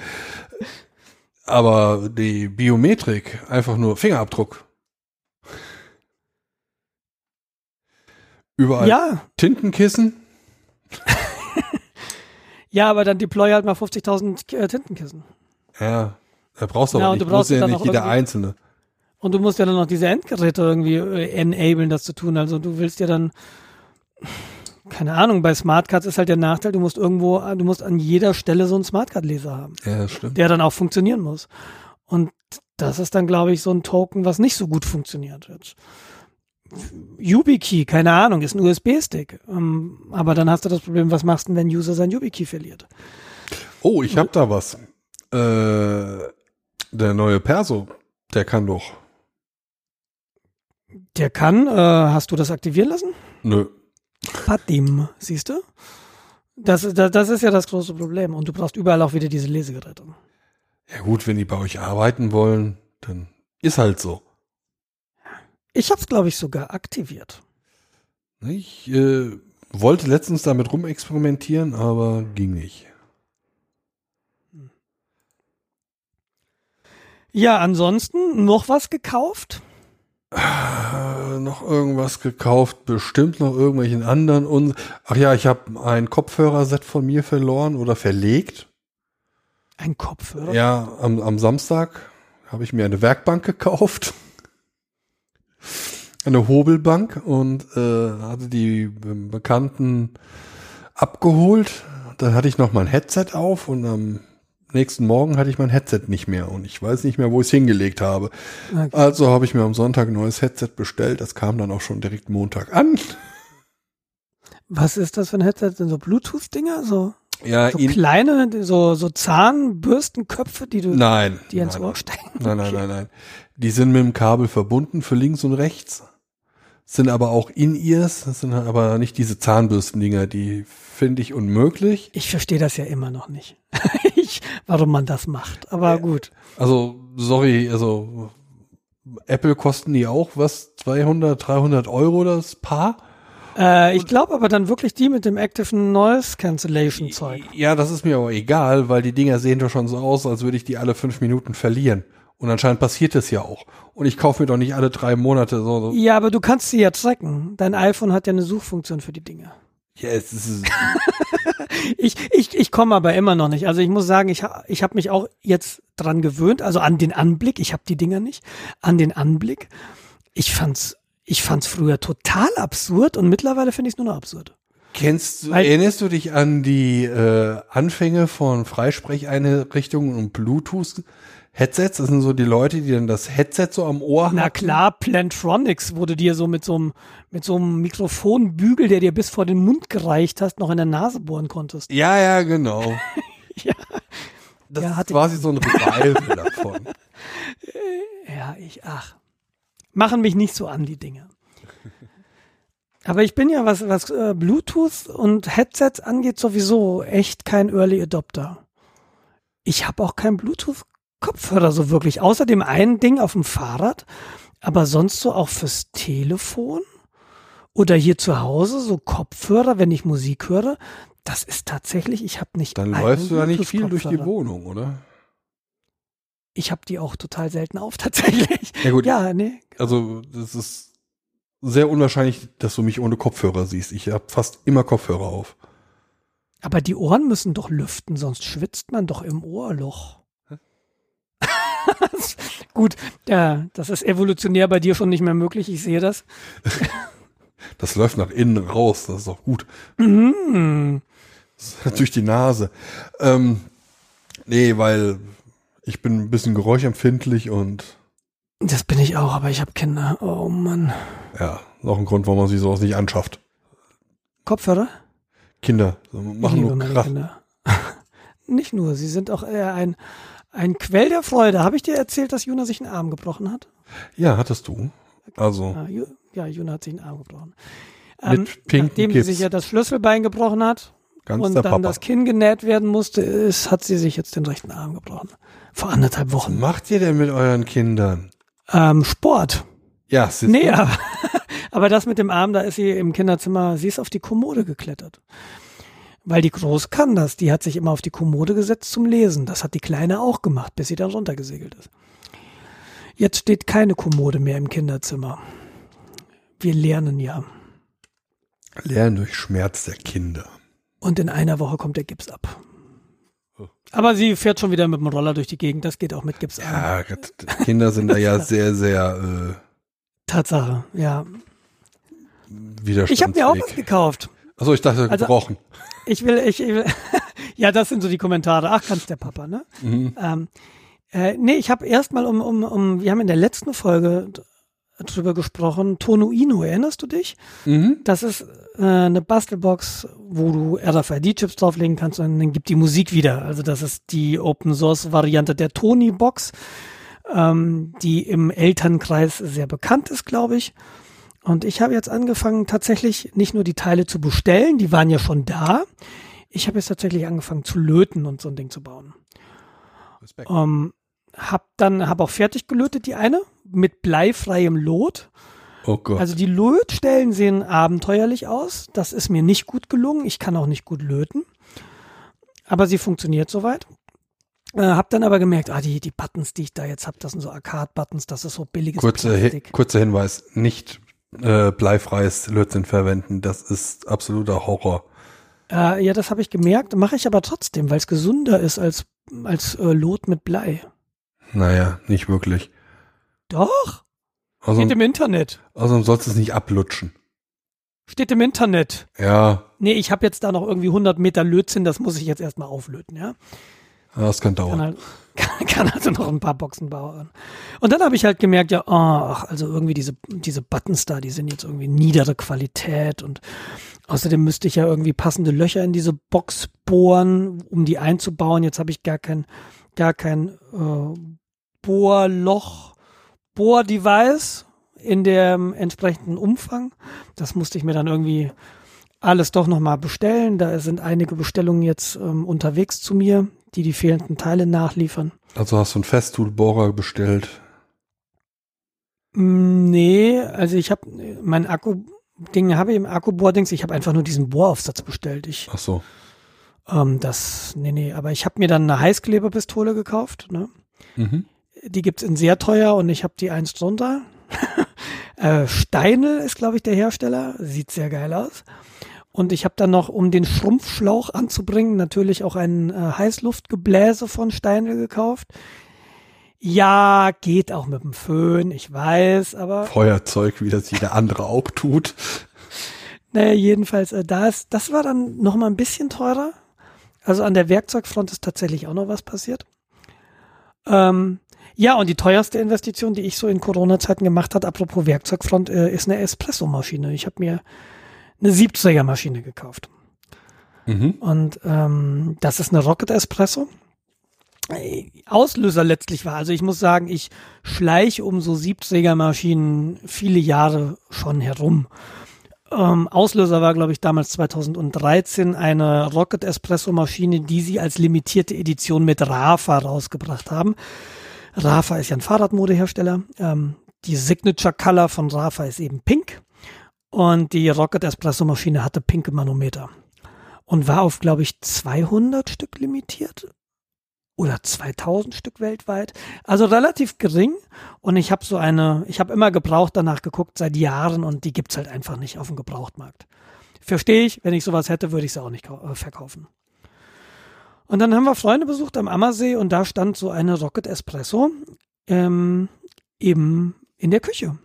Aber die Biometrik, einfach nur Fingerabdruck. Überall Ja, Tintenkissen. ja, aber dann deploy halt mal 50.000 äh, Tintenkissen. Ja, da brauchst du Ja, aber nicht. du brauchst ja nicht jeder Einzelne. Und du musst ja dann noch diese Endgeräte irgendwie äh, enablen, das zu tun. Also du willst ja dann, keine Ahnung, bei Smartcards ist halt der Nachteil, du musst irgendwo, du musst an jeder Stelle so einen Smartcard-Leser haben, Ja, stimmt. der dann auch funktionieren muss. Und das ist dann, glaube ich, so ein Token, was nicht so gut funktioniert. Jetzt. YubiKey, keine Ahnung, ist ein USB-Stick. Ähm, aber dann hast du das Problem, was machst du, denn, wenn ein User sein YubiKey verliert? Oh, ich hab da was. Äh, der neue Perso, der kann doch. Der kann, äh, hast du das aktivieren lassen? Nö. Patim, siehst du? Das, das, das ist ja das große Problem. Und du brauchst überall auch wieder diese Lesegeräte. Ja gut, wenn die bei euch arbeiten wollen, dann ist halt so. Ich habe es, glaube ich, sogar aktiviert. Ich äh, wollte letztens damit rumexperimentieren, aber ging nicht. Ja, ansonsten noch was gekauft? Äh, noch irgendwas gekauft, bestimmt noch irgendwelchen anderen. Und ach ja, ich habe ein Kopfhörerset von mir verloren oder verlegt. Ein Kopfhörer? Ja, am, am Samstag habe ich mir eine Werkbank gekauft. Eine Hobelbank und äh, hatte die Bekannten abgeholt. Dann hatte ich noch mein Headset auf und am nächsten Morgen hatte ich mein Headset nicht mehr und ich weiß nicht mehr, wo ich es hingelegt habe. Okay. Also habe ich mir am Sonntag ein neues Headset bestellt. Das kam dann auch schon direkt Montag an. Was ist das für ein Headset? Sind so Bluetooth-Dinger? So, Ja, so kleine, so, so Zahnbürstenköpfe, die du nein. dir ins nein, Ohr stecken? Nein, nein, nein, nein. Die sind mit dem Kabel verbunden für links und rechts. Sind aber auch In-Ears. Das sind aber nicht diese Zahnbürstendinger. Die finde ich unmöglich. Ich verstehe das ja immer noch nicht. ich, warum man das macht. Aber gut. Also, sorry, also Apple kosten die auch was? 200, 300 Euro das Paar? Äh, ich glaube aber dann wirklich die mit dem Active Noise Cancellation Zeug. Ja, das ist mir aber egal, weil die Dinger sehen doch schon so aus, als würde ich die alle fünf Minuten verlieren. Und anscheinend passiert es ja auch. Und ich kaufe mir doch nicht alle drei Monate so. Ja, aber du kannst sie ja tracken. Dein iPhone hat ja eine Suchfunktion für die Dinge. Ja, es ist, Ich, ich, ich komme aber immer noch nicht. Also ich muss sagen, ich, ich habe mich auch jetzt dran gewöhnt, also an den Anblick. Ich habe die Dinger nicht. An den Anblick. Ich fand's, Ich fand's früher total absurd und mittlerweile finde ich es nur noch absurd. Kennst du, erinnerst du dich an die äh, Anfänge von Freisprecheinrichtungen und Bluetooth-Headsets? Das sind so die Leute, die dann das Headset so am Ohr Na hatten. klar, Plantronics, wo du dir so mit so einem mit so einem Mikrofonbügel, der dir bis vor den Mund gereicht hast, noch in der Nase bohren konntest. Ja, ja, genau. Ja. Das Ja, ist hatte- quasi so ein Revival davon. Ja, ich, ach. Machen mich nicht so an, die Dinge. Aber ich bin ja, was, was äh, Bluetooth und Headsets angeht, sowieso echt kein Early Adopter. Ich habe auch keinen Bluetooth-Kopfhörer so wirklich, außer dem einen Ding auf dem Fahrrad, aber sonst so auch fürs Telefon oder hier zu Hause so Kopfhörer, wenn ich Musik höre. Das ist tatsächlich, ich habe nicht. Dann läufst du ja nicht viel durch die. Wohnung, oder? Ich habe die auch total selten auf, tatsächlich. Ja gut, Ja, nee. also das ist sehr unwahrscheinlich, dass du mich ohne Kopfhörer siehst. Ich habe fast immer Kopfhörer auf. Aber die Ohren müssen doch lüften, sonst schwitzt man doch im Ohrloch. Gut, ja, das ist evolutionär bei dir schon nicht mehr möglich, ich sehe das. Das läuft nach innen raus, das ist auch gut. Mhm. Durch die Nase. Ähm, nee, weil ich bin ein bisschen geräuschempfindlich und Das bin ich auch, aber ich habe Kinder. Oh Mann. ja, noch ein Grund, warum man sich sowas nicht anschafft. Kopfhörer? Kinder so, machen nur Krach. Kinder. nicht nur, sie sind auch eher ein, ein Quell der Freude. Habe ich dir erzählt, dass Juna sich einen Arm gebrochen hat? Ja, hattest du. Also, Ja, Ju- ja Juna hat sich einen Arm gebrochen. Pinken nachdem sie sich ja das Schlüsselbein gebrochen hat, ganz und dann Papa. das Kinn genäht werden musste, ist, hat sie sich jetzt den rechten Arm gebrochen. Vor anderthalb Was Wochen. macht ihr denn mit euren Kindern? Ähm, Sport. Ja, siehst Nee, aber, aber das mit dem Arm, da ist sie im Kinderzimmer, sie ist auf die Kommode geklettert. Weil die Groß kann das. Die hat sich immer auf die Kommode gesetzt zum Lesen. Das hat die Kleine auch gemacht, bis sie dann runtergesegelt ist. Jetzt steht keine Kommode mehr im Kinderzimmer. Wir lernen ja. Lernen durch Schmerz der Kinder. Und in einer Woche kommt der Gips ab. Oh. Aber sie fährt schon wieder mit dem Roller durch die Gegend. Das geht auch mit Gips an. Ja, Gott, Kinder sind da ja sehr, sehr Tatsache, ja. äh. Ich habe mir auch was gekauft. Achso, ich dachte Also- gebrochen. Ich will, ich, ich will ja, das sind so die Kommentare. Ach, kannst der Papa, ne? Mhm. Ähm, äh, nee, ich habe erstmal um, um, um, wir haben in der letzten Folge drüber gesprochen, Tono Ino, erinnerst du dich? Mhm. Das ist äh, eine Bastelbox, wo du RFID-Chips drauflegen kannst und dann gibt die Musik wieder. Also das ist die Open-Source-Variante der Tony-Box, ähm, die im Elternkreis sehr bekannt ist, glaube ich. Und ich habe jetzt angefangen, tatsächlich nicht nur die Teile zu bestellen, die waren ja schon da. Ich habe jetzt tatsächlich angefangen zu löten und so ein Ding zu bauen. Respekt. Ähm, hab dann, hab auch fertig gelötet, die eine, mit bleifreiem Lot. Oh Gott. Also die Lötstellen sehen abenteuerlich aus. Das ist mir nicht gut gelungen. Ich kann auch nicht gut löten. Aber sie funktioniert soweit. Äh, hab dann aber gemerkt, ah, die, die Buttons, die ich da jetzt habe, das sind so Arcade-Buttons, das ist so billiges Kurzer, Hi Plastik. kurzer Hinweis, nicht äh, bleifreies Lötzinn verwenden. Das ist absoluter Horror. Äh, ja, das habe ich gemerkt. Mache ich aber trotzdem, weil es gesünder ist als, als äh, Lot mit Blei. Naja, nicht wirklich. Doch, Außerdem, steht im Internet. außerdem sollst du es nicht ablutschen. Steht im Internet. Ja, Nee, ich habe jetzt da noch irgendwie 100 Meter Lötzinn, das muss ich jetzt erstmal auflöten, ja. das kann Kann, dauern. halt, kann, kann also noch ein paar Boxen bauen. Und dann habe ich halt gemerkt, ja, ach, also irgendwie diese, diese Buttons da, die sind jetzt irgendwie niedere Qualität und außerdem müsste ich ja irgendwie passende Löcher in diese Box bohren, um die einzubauen. Jetzt habe ich gar kein, gar kein äh, Bohrloch, Bohrdevice in dem entsprechenden Umfang. Das musste ich mir dann irgendwie alles doch nochmal bestellen. Da sind einige Bestellungen jetzt ähm, unterwegs zu mir, die die fehlenden Teile nachliefern. Also hast du einen Festoolbohrer bestellt. Mm, Nee, also ich habe mein Akku-Ding habe ich im Akkubohrdings, ich habe einfach nur diesen Bohraufsatz bestellt. Ich, Ach so. ähm, das, nee, nee, aber ich habe mir dann eine Heißkleberpistole gekauft, ne? Mhm. Die gibt's in sehr teuer und ich habe die eins drunter. äh, Steinel ist, glaube ich, der Hersteller. Sieht sehr geil aus. Und ich habe dann noch, um den Schrumpfschlauch anzubringen, natürlich auch ein äh, Heißluftgebläse von Steinel gekauft. Ja, geht auch mit dem Föhn, ich weiß, aber. Feuerzeug, wie das jeder andere auch tut. Naja, jedenfalls, äh, da ist, das war dann noch mal ein bisschen teurer. Also an der Werkzeugfront ist tatsächlich auch noch was passiert. Ähm, ja, und die teuerste Investition, die ich so in Corona-Zeiten gemacht hat, apropos Werkzeugfront, äh, ist eine Espresso-Maschine. Ich habe mir eine 70er-Maschine gekauft. Mhm. Und ähm, das ist eine Rocket Espresso. Auslöser letztlich war, also ich muss sagen, ich schleiche um so 70er Maschinen viele Jahre schon herum. Ähm, Auslöser war, glaube ich, damals 2013 eine Rocket Espresso Maschine, die sie als limitierte Edition mit Rafa rausgebracht haben. Rafa ist ja ein Fahrradmodehersteller. Ähm, die Signature Color von Rafa ist eben pink. Und die Rocket Espresso Maschine hatte pinke Manometer. Und war auf, glaube ich, 200 Stück limitiert oder 2000 Stück weltweit. Also relativ gering. Und ich habe so eine, ich habe immer gebraucht danach geguckt seit Jahren und die gibt's halt einfach nicht auf dem Gebrauchtmarkt. Verstehe ich, wenn ich sowas hätte, würde ich sie auch nicht äh, verkaufen. Und dann haben wir Freunde besucht am Ammersee und da stand so eine Rocket Espresso ähm, eben in der Küche.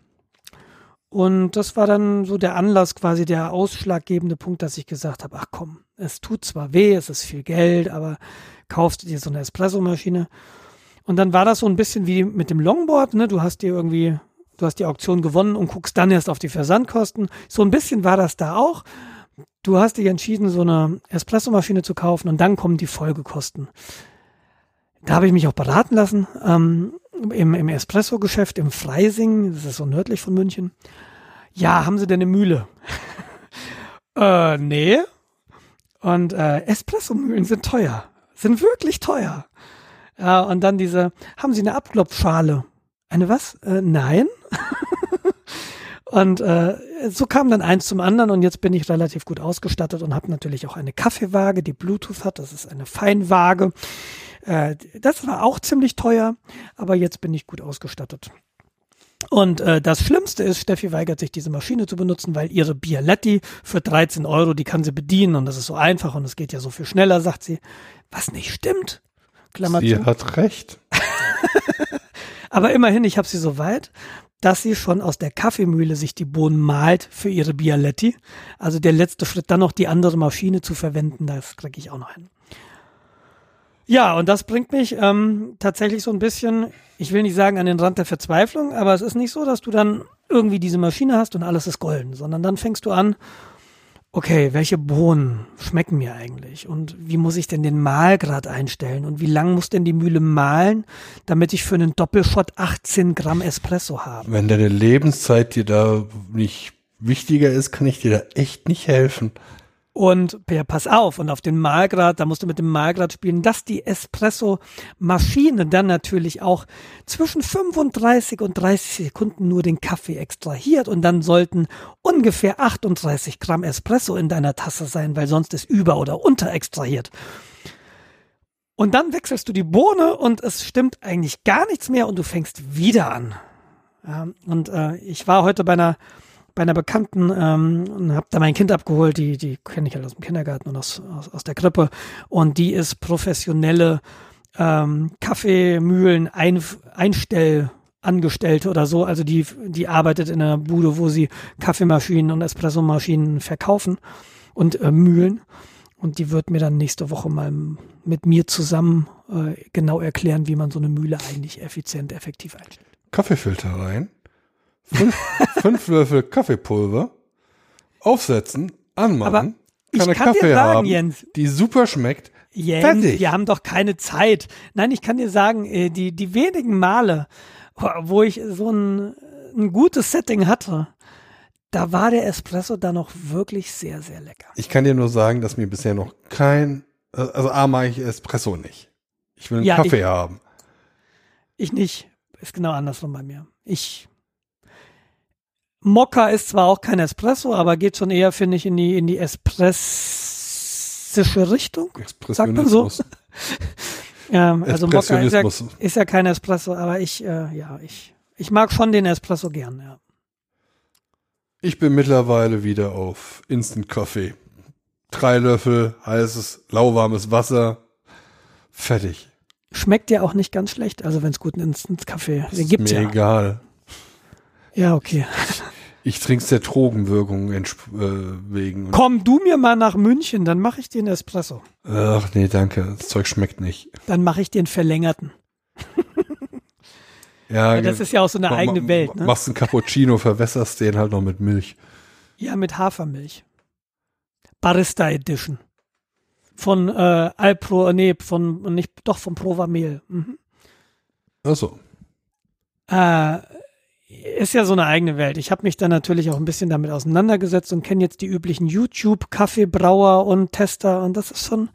Und das war dann so der Anlass, quasi der ausschlaggebende Punkt, dass ich gesagt habe, ach komm, es tut zwar weh, es ist viel Geld, aber kaufst du dir so eine Espresso-Maschine. Und dann war das so ein bisschen wie mit dem Longboard, ne? Du hast dir irgendwie, du hast die Auktion gewonnen und guckst dann erst auf die Versandkosten. So ein bisschen war das da auch. Du hast dich entschieden, so eine Espresso-Maschine zu kaufen und dann kommen die Folgekosten. Da habe ich mich auch beraten lassen, ähm, im, im Espresso-Geschäft im Freising, das ist so nördlich von München. Ja, haben Sie denn eine Mühle? äh, nee. Und äh, Espresso-Mühlen sind teuer sind wirklich teuer. Ja, und dann diese, haben Sie eine Abklopfschale? Eine was? Äh, nein. und äh, so kam dann eins zum anderen und jetzt bin ich relativ gut ausgestattet und habe natürlich auch eine Kaffeewaage, die Bluetooth hat. Das ist eine Feinwaage. Äh, das war auch ziemlich teuer, aber jetzt bin ich gut ausgestattet. Und äh, das Schlimmste ist, Steffi weigert sich, diese Maschine zu benutzen, weil ihre Bialetti für 13 Euro, die kann sie bedienen und das ist so einfach und es geht ja so viel schneller, sagt sie. Was nicht stimmt. Klammer sie zu. hat recht. Aber immerhin, ich habe sie so weit, dass sie schon aus der Kaffeemühle sich die Bohnen malt für ihre Bialetti. Also der letzte Schritt, dann noch die andere Maschine zu verwenden, das kriege ich auch noch hin. Ja, und das bringt mich ähm, tatsächlich so ein bisschen, ich will nicht sagen an den Rand der Verzweiflung, aber es ist nicht so, dass du dann irgendwie diese Maschine hast und alles ist golden, sondern dann fängst du an, okay, welche Bohnen schmecken mir eigentlich und wie muss ich denn den Mahlgrad einstellen und wie lang muss denn die Mühle mahlen, damit ich für einen Doppelshot 18 Gramm Espresso habe? Wenn deine Lebenszeit dir da nicht wichtiger ist, kann ich dir da echt nicht helfen. Und ja, pass auf, und auf den Mahlgrad, da musst du mit dem Mahlgrad spielen, dass die Espresso-Maschine dann natürlich auch zwischen 35 und 30 Sekunden nur den Kaffee extrahiert und dann sollten ungefähr 38 Gramm Espresso in deiner Tasse sein, weil sonst ist über- oder unter extrahiert. Und dann wechselst du die Bohne und es stimmt eigentlich gar nichts mehr und du fängst wieder an. Ja, und äh, ich war heute bei einer bei einer Bekannten ähm, und habe da mein Kind abgeholt, die, die kenne ich halt aus dem Kindergarten und aus, aus, aus der Krippe. Und die ist professionelle ähm, Kaffeemühlen ein, Einstellangestellte oder so. Also die, die arbeitet in einer Bude, wo sie Kaffeemaschinen und Espressomaschinen verkaufen und äh, Mühlen. Und die wird mir dann nächste Woche mal mit mir zusammen äh, genau erklären, wie man so eine Mühle eigentlich effizient, effektiv einstellt. Kaffeefilter rein fünf, fünf Löffel Kaffeepulver, aufsetzen, anmachen, kann eine Kaffee sagen, haben, Jens, die super schmeckt. Jens, fertig. wir haben doch keine Zeit. Nein, ich kann dir sagen, äh, die, die wenigen Male, wo ich so ein, ein gutes Setting hatte, da war der Espresso da noch wirklich sehr, sehr lecker. Ich kann dir nur sagen, dass mir bisher noch kein, also A mache ich Espresso nicht. Ich will einen ja, Kaffee ich, haben. Ich nicht. Ist genau andersrum bei mir. Ich Mokka ist zwar auch kein Espresso, aber geht schon eher, finde ich, in die, in die espressische Richtung. Sagt man so? ja, also Mokka ist ja, ist ja kein Espresso, aber ich, äh, ja, ich, ich mag schon den Espresso gern, ja. Ich bin mittlerweile wieder auf Instant Coffee. Drei Löffel heißes, lauwarmes Wasser. Fertig. Schmeckt ja auch nicht ganz schlecht, also wenn es guten Instant-Kaffee Ist gibt's mir ja. egal. Ja, okay. Ich trink's der Drogenwirkung äh, wegen. Komm du mir mal nach München, dann mache ich dir einen Espresso. Ach nee, danke. Das Zeug schmeckt nicht. Dann mache ich dir einen verlängerten. Ja, Ja, das ist ja auch so eine eigene ma- Welt, ne? Machst einen Cappuccino, verwässerst den halt noch mit Milch. Ja, mit Hafermilch. Barista Edition. Von äh, Alpro, nee, von, nicht, doch von Prova Mehl. Mhm. Achso. Äh, ist ja so eine eigene Welt. Ich habe mich dann natürlich auch ein bisschen damit auseinandergesetzt und kenne jetzt die üblichen YouTube-Kaffeebrauer und Tester und das ist schon,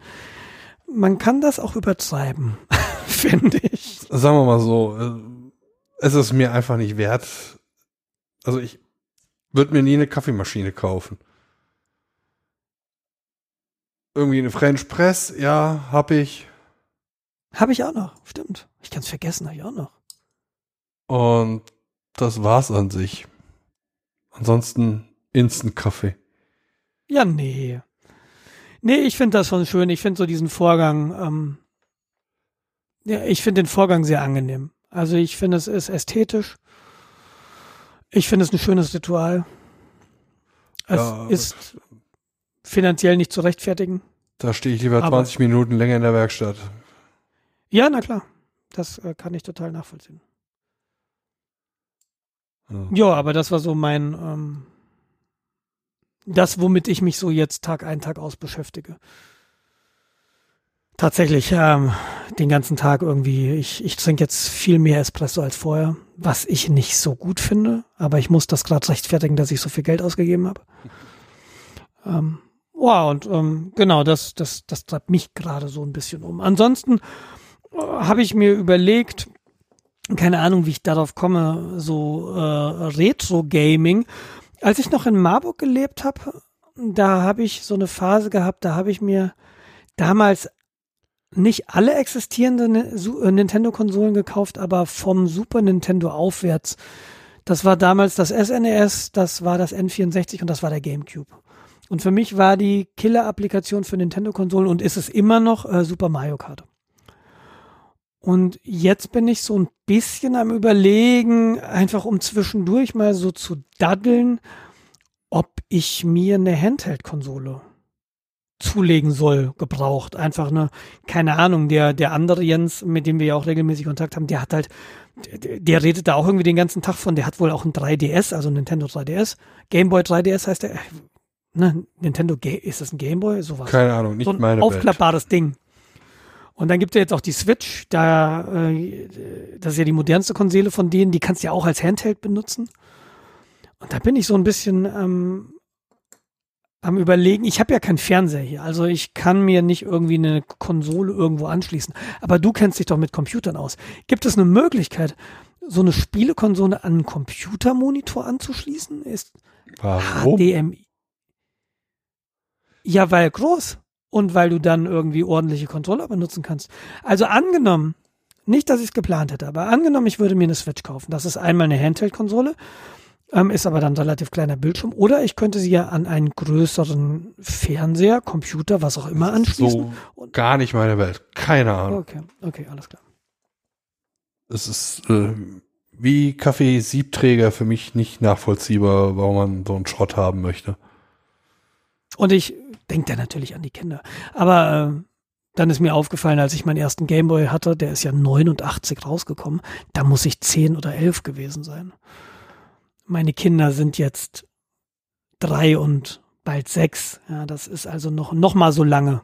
man kann das auch übertreiben, finde ich. Sagen wir mal so, äh, es ist mir einfach nicht wert. Also ich würde mir nie eine Kaffeemaschine kaufen. Irgendwie eine French Press, ja, hab ich. Habe ich auch noch, stimmt. Ich kann es vergessen, habe ich auch noch. Und das war's an sich. Ansonsten Instant-Kaffee. Ja, nee. Nee, ich finde das schon schön. Ich finde so diesen Vorgang, ähm, ja, ich finde den Vorgang sehr angenehm. Also ich finde, es ist ästhetisch. Ich finde es ein schönes Ritual. Es Ja, ist finanziell nicht zu rechtfertigen. Da stehe ich lieber Aber- 20 Minuten länger in der Werkstatt. Ja, na klar. Das äh, kann ich total nachvollziehen. Ja. Aber das war so mein, ähm, das, womit ich mich so jetzt Tag ein, Tag aus beschäftige. Tatsächlich, ähm, den ganzen Tag irgendwie, ich, ich trinke jetzt viel mehr Espresso als vorher, was ich nicht so gut finde, aber ich muss das gerade rechtfertigen, dass ich so viel Geld ausgegeben habe. Ähm, wow, und ähm, genau, das, das, das treibt mich gerade so ein bisschen um. Ansonsten äh, habe ich mir überlegt, keine Ahnung, wie ich darauf komme, so äh, Retro-Gaming. Als ich noch in Marburg gelebt habe, da habe ich so eine Phase gehabt, da habe ich mir damals nicht alle existierenden äh, Nintendo-Konsolen gekauft, aber vom Super Nintendo aufwärts. Das war damals das SNES, das war das N64 und das war der GameCube. Und für mich war die Killer-Applikation für Nintendo-Konsolen und ist es immer noch äh, Super Mario Kart. Und jetzt bin ich so ein bisschen am Überlegen, einfach um zwischendurch mal so zu daddeln, ob ich mir eine Handheld-Konsole zulegen soll, gebraucht. Einfach eine, keine Ahnung, der, der andere Jens, mit dem wir ja auch regelmäßig Kontakt haben, der hat halt, der, der redet da auch irgendwie den ganzen Tag von, der hat wohl auch ein 3DS, also ein Nintendo 3DS. Game Boy 3DS heißt der, äh, ne, Nintendo, Ga ist das ein Game Boy? Sowas Keine Ahnung, nicht so ein meine Welt. aufklappbares Ding. Und dann gibt es ja jetzt auch die Switch, da äh, das ist ja die modernste Konsole von denen, die kannst du ja auch als Handheld benutzen. Und da bin ich so ein bisschen ähm, am überlegen, ich habe ja keinen Fernseher hier, also ich kann mir nicht irgendwie eine Konsole irgendwo anschließen. Aber du kennst dich doch mit Computern aus. Gibt es eine Möglichkeit, so eine Spielekonsole an einen Computermonitor anzuschließen? Ist Warum? HDMI. Ja, weil groß und weil du dann irgendwie ordentliche Controller benutzen kannst. Also angenommen, nicht, dass ich es geplant hätte, aber angenommen, ich würde mir eine Switch kaufen. Das ist einmal eine Handheld-Konsole, ähm, ist aber dann ein relativ kleiner Bildschirm. Oder ich könnte sie ja an einen größeren Fernseher, Computer, was auch immer anschließen. So gar nicht meine Welt. Keine Ahnung. Okay, okay, alles klar. Es ist äh, wie Kaffee-Siebträger für mich nicht nachvollziehbar, warum man so einen Schrott haben möchte. Und ich denke da natürlich an die Kinder. Aber äh, dann ist mir aufgefallen, als ich meinen ersten Gameboy hatte, der ist ja 89 rausgekommen, da muss ich 10 oder 11 gewesen sein. Meine Kinder sind jetzt drei und bald sechs. Ja, das ist also noch, noch mal so lange.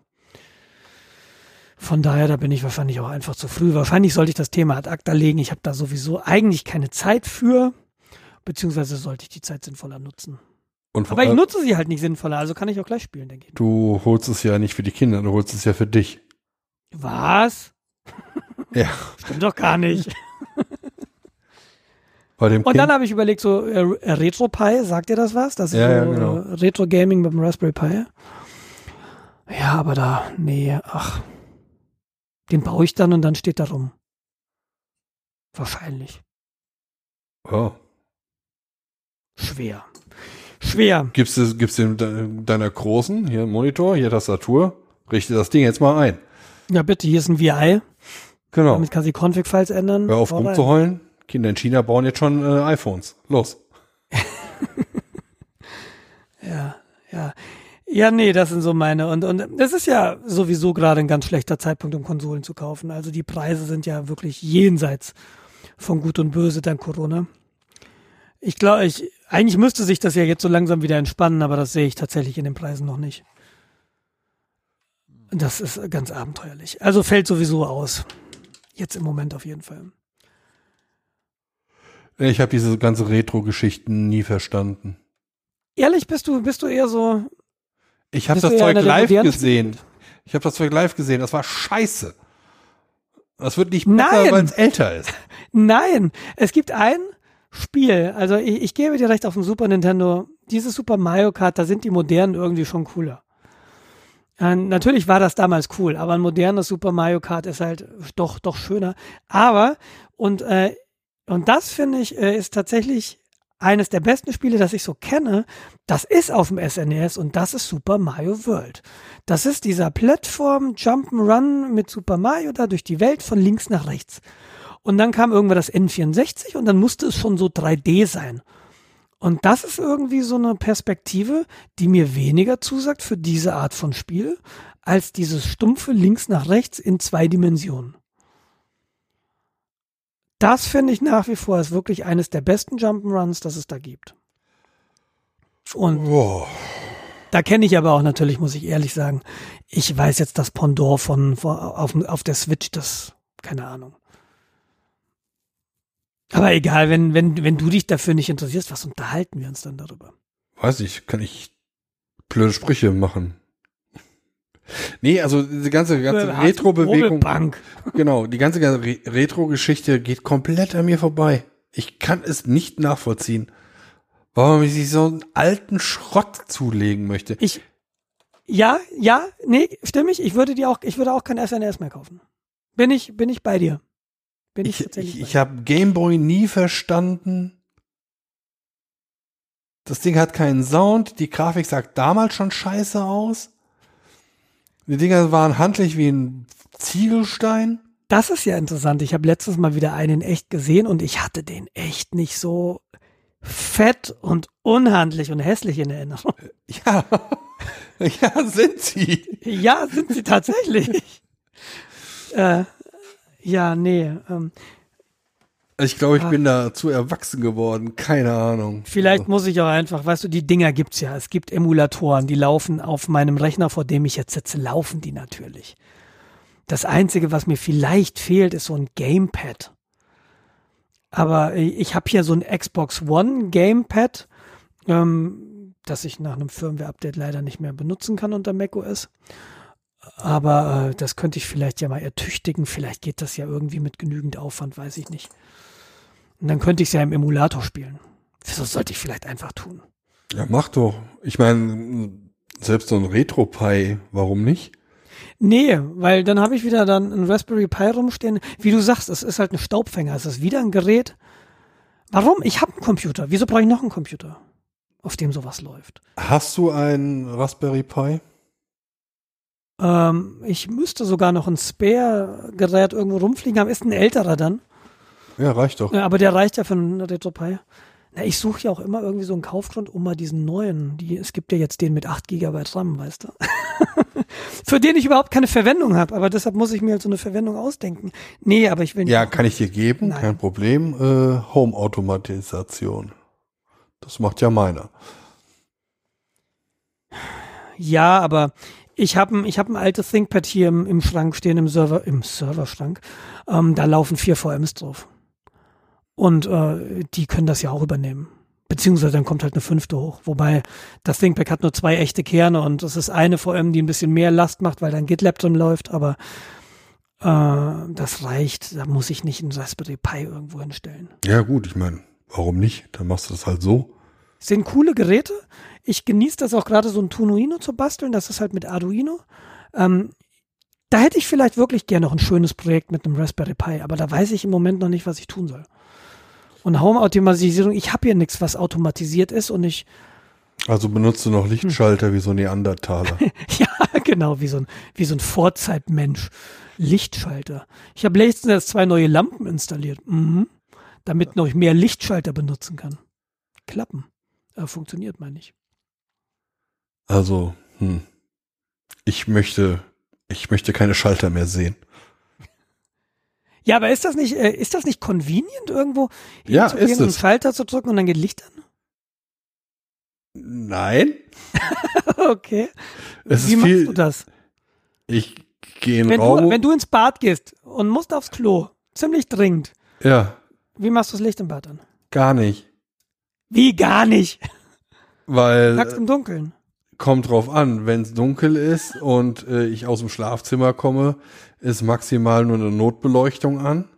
Von daher, da bin ich wahrscheinlich auch einfach zu früh. Wahrscheinlich sollte ich das Thema ad acta legen. Ich habe da sowieso eigentlich keine Zeit für, beziehungsweise sollte ich die Zeit sinnvoller nutzen. Und Aber ich nutze sie halt nicht sinnvoller, also kann ich auch gleich spielen, denke ich. du holst es ja nicht für die Kinder, du holst es ja für dich. Was? Ja. Stimmt doch gar nicht. Bei dem Und Kind, dann habe ich überlegt, so äh, Retro Pi, sagt ihr das was? Das ist Ja, ja, so genau. äh, Retro Gaming mit dem Raspberry Pi. Ja, aber da, nee, ach. Den baue ich dann und dann steht da rum. Wahrscheinlich. oh. Schwer. Schwer. gibst du gibst de- deiner großen hier Monitor, hier Tastatur, richte das Ding jetzt mal ein. Ja, bitte, hier ist ein VI. Genau. Damit kann sie Config-Files ändern. Hör auf rein. rumzuheulen. Kinder in China bauen jetzt schon äh, iPhones. Los. Ja, ja. Ja, nee, das sind so meine. Und, und es ist ja sowieso gerade ein ganz schlechter Zeitpunkt, um Konsolen zu kaufen. Also die Preise sind ja wirklich jenseits von Gut und Böse dank Corona. Ich glaube, ich, eigentlich müsste sich das ja jetzt so langsam wieder entspannen, aber das sehe ich tatsächlich in den Preisen noch nicht. Das ist ganz abenteuerlich. Also fällt sowieso aus. Jetzt im Moment auf jeden Fall. Ich habe diese ganze Retro-Geschichten nie verstanden. Ehrlich, bist du, bist du eher so, Ich habe das Zeug live gesehen. Ich habe das Zeug live gesehen. Das war scheiße. Das wird nicht besser, weil es älter ist. Nein, es gibt ein Spiel, also ich, ich gebe dir recht auf dem Super Nintendo, dieses Super Mario Kart, da sind die modernen irgendwie schon cooler. Äh, natürlich war das damals cool, aber ein modernes Super Mario Kart ist halt doch, doch schöner. Aber, und, äh, und das finde ich, äh, ist tatsächlich eines der besten Spiele, das ich so kenne. Das ist auf dem SNES und das ist Super Mario World. Das ist dieser Plattform Jump'n'Run mit Super Mario da durch die Welt von links nach rechts. Und dann kam irgendwann das N64 und dann musste es schon so 3D sein. Und das ist irgendwie so eine Perspektive, die mir weniger zusagt für diese Art von Spiel, als dieses stumpfe links nach rechts in zwei Dimensionen. Das finde ich nach wie vor ist wirklich eines der besten Jump'n'Runs, das es da gibt. Und Boah. da kenne ich aber auch natürlich, muss ich ehrlich sagen, ich weiß jetzt das Pendant von, von auf, auf der Switch, das, keine Ahnung. Aber egal, wenn, wenn, wenn du dich dafür nicht interessierst, was unterhalten wir uns dann darüber? Weiß ich, kann ich blöde Sprüche machen. Nee, also diese ganze, ganze Retro-Bewegung, genau, die ganze, ganze Re- Retro-Geschichte geht komplett an mir vorbei. Ich kann es nicht nachvollziehen, warum man sich so einen alten Schrott zulegen möchte. Ich, ja, ja, nee, stimmig. Ich würde dir auch, ich würde auch kein SNES mehr kaufen. Bin ich, bin ich bei dir. Bin ich, Ich, ich, ich habe Gameboy nie verstanden. Das Ding hat keinen Sound. Die Grafik sagt damals schon scheiße aus. Die Dinger waren handlich wie ein Ziegelstein. Das ist ja interessant. Ich habe letztes Mal wieder einen echt gesehen und ich hatte den echt nicht so fett und unhandlich und hässlich in Erinnerung. Ja, ja, sind sie. Ja, sind sie tatsächlich. äh, ja, nee. Ähm, Ich glaube, ich Ah. bin da zu erwachsen geworden. Keine Ahnung. vielleicht muss ich auch einfach, weißt du, die Dinger gibt's ja. Es gibt Emulatoren, die laufen auf meinem Rechner, vor dem ich jetzt sitze, laufen die natürlich. Das Einzige, was mir vielleicht fehlt, ist so ein Gamepad. Aber ich habe hier so ein Xbox One Gamepad, ähm, das ich nach einem Firmware-Update leider nicht mehr benutzen kann unter macOS. Aber äh, das könnte ich vielleicht ja mal ertüchtigen. Vielleicht geht das ja irgendwie mit genügend Aufwand, weiß ich nicht. Und dann könnte ich es ja im Emulator spielen. Wieso sollte ich vielleicht einfach tun? Ja, mach doch. Ich meine, selbst so ein Retro-Pi, warum nicht? Nee, weil dann habe ich wieder dann ein Raspberry Pi rumstehen. Wie du sagst, es ist halt ein Staubfänger. Es ist wieder ein Gerät. Warum? Ich habe einen Computer. Wieso brauche ich noch einen Computer, auf dem sowas läuft? Hast du ein Raspberry Pi? Ähm, ich müsste sogar noch ein Spare-Gerät irgendwo rumfliegen haben. Ist ein älterer dann. Ja, reicht doch. Ja, aber der reicht ja für einen RetroPie. Na, ich suche ja auch immer irgendwie so einen Kaufgrund, um mal diesen neuen, die, es gibt ja jetzt den mit 8 GB RAM, weißt du? für den ich überhaupt keine Verwendung habe, aber deshalb muss ich mir halt so eine Verwendung ausdenken. Nee, aber ich will nicht. Ja, kann ich dir geben, Nein. kein Problem. Äh, Home-Automatisation. Das macht ja meiner. Ja, aber ich habe ein, ich hab ein altes ThinkPad hier im, im Schrank stehen, im Server, im Serverschrank. Ähm, da laufen vier VMs drauf. Und äh, die können das ja auch übernehmen. Beziehungsweise dann kommt halt eine fünfte hoch. Wobei das ThinkPad hat nur zwei echte Kerne und das ist eine VM, die ein bisschen mehr Last macht, weil dann GitLab drin läuft, aber äh, das reicht. Da muss ich nicht einen Raspberry Pi irgendwo hinstellen. Ja, gut, ich meine, warum nicht? Dann machst du das halt so. sind coole Geräte. Ich genieße das auch gerade so ein Tunuino zu basteln. Das ist halt mit Arduino. Ähm, da hätte ich vielleicht wirklich gerne noch ein schönes Projekt mit einem Raspberry Pi, aber da weiß ich im Moment noch nicht, was ich tun soll. Und Home-Automatisierung, ich habe hier nichts, was automatisiert ist und ich, Also benutzt du noch Lichtschalter wie so Neandertaler. ja, genau, wie so ein, wie so ein Vorzeitmensch. Lichtschalter. Ich habe letztens erst zwei neue Lampen installiert, mhm. damit noch mehr Lichtschalter benutzen kann. Klappen. Äh, funktioniert mal nicht. Also, hm. ich möchte, ich möchte keine Schalter mehr sehen. Ja, aber ist das nicht, äh, ist das nicht convenient irgendwo? Ja, ist es. einen Schalter zu drücken und dann geht Licht an? Nein. okay. Es Wie machst viel, du das? ich gehe in Wenn Raum. du, wenn du ins Bad gehst und musst aufs Klo, ziemlich dringend, ja, wie machst du das Licht im Bad an? gar nicht. Wie gar nicht. Weil Nachts im Dunkeln. Kommt drauf an, wenn es dunkel ist und äh, ich aus dem Schlafzimmer komme, ist maximal nur eine Notbeleuchtung an.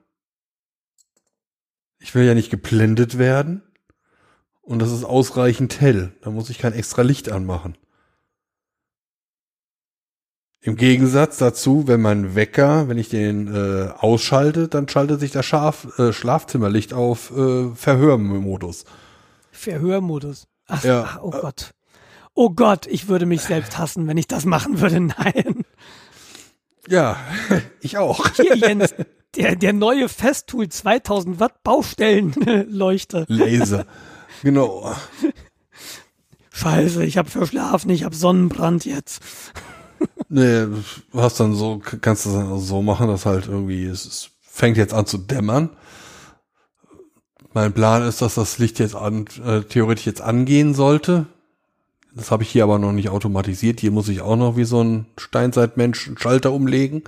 Ich will ja nicht geblendet werden. Und das ist ausreichend hell. Da muss ich kein extra Licht anmachen. Im Gegensatz dazu, wenn mein Wecker, wenn ich den äh, ausschalte, dann schaltet sich das Schaf, äh, Schlafzimmerlicht auf äh, Verhörmodus. Verhörmodus. Ach, Ja. ach, oh Gott. Oh Gott, ich würde mich selbst hassen, wenn ich das machen würde. Nein. Ja, ich auch. Hier, Jens, der, der neue Festool 2000 Watt Baustellenleuchter. Laser. Genau. Scheiße, ich habe verschlafen, ich habe Sonnenbrand jetzt. Nee, du hast dann so, kannst du dann so machen, dass halt irgendwie, es, es fängt jetzt an zu dämmern. Mein Plan ist, dass das Licht jetzt an, äh, theoretisch jetzt angehen sollte. Das habe ich hier aber noch nicht automatisiert. Hier muss ich auch noch wie so ein Steinzeitmensch einen Schalter umlegen.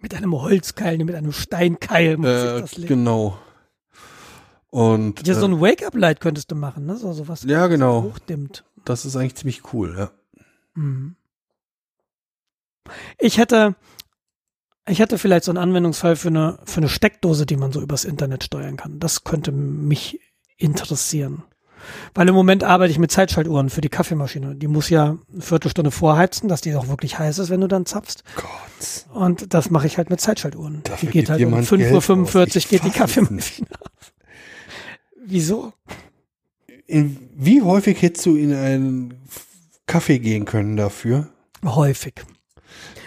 Mit einem Holzkeil, mit einem Steinkeil muss Äh, ich das legen. genau. Und Ja, so äh, ein Wake-up-Light könntest du machen, ne? So, so was Ja, genau. hochdimmt. das ist eigentlich ziemlich cool, ja. Mhm. Ich hätte, ich hätte vielleicht so einen Anwendungsfall für eine, für eine Steckdose, die man so übers Internet steuern kann. Das könnte mich interessieren. Weil im Moment arbeite ich mit Zeitschaltuhren für die Kaffeemaschine. Die muss ja eine Viertelstunde vorheizen, dass die auch wirklich heiß ist, wenn du dann zapfst. Gott. Und das mache ich halt mit Zeitschaltuhren. Dafür die geht halt um jemand 5.45 Uhr geht die Kaffeemaschine auf. Wieso? In, wie häufig hättest du in einen Kaffee gehen können dafür? Häufig.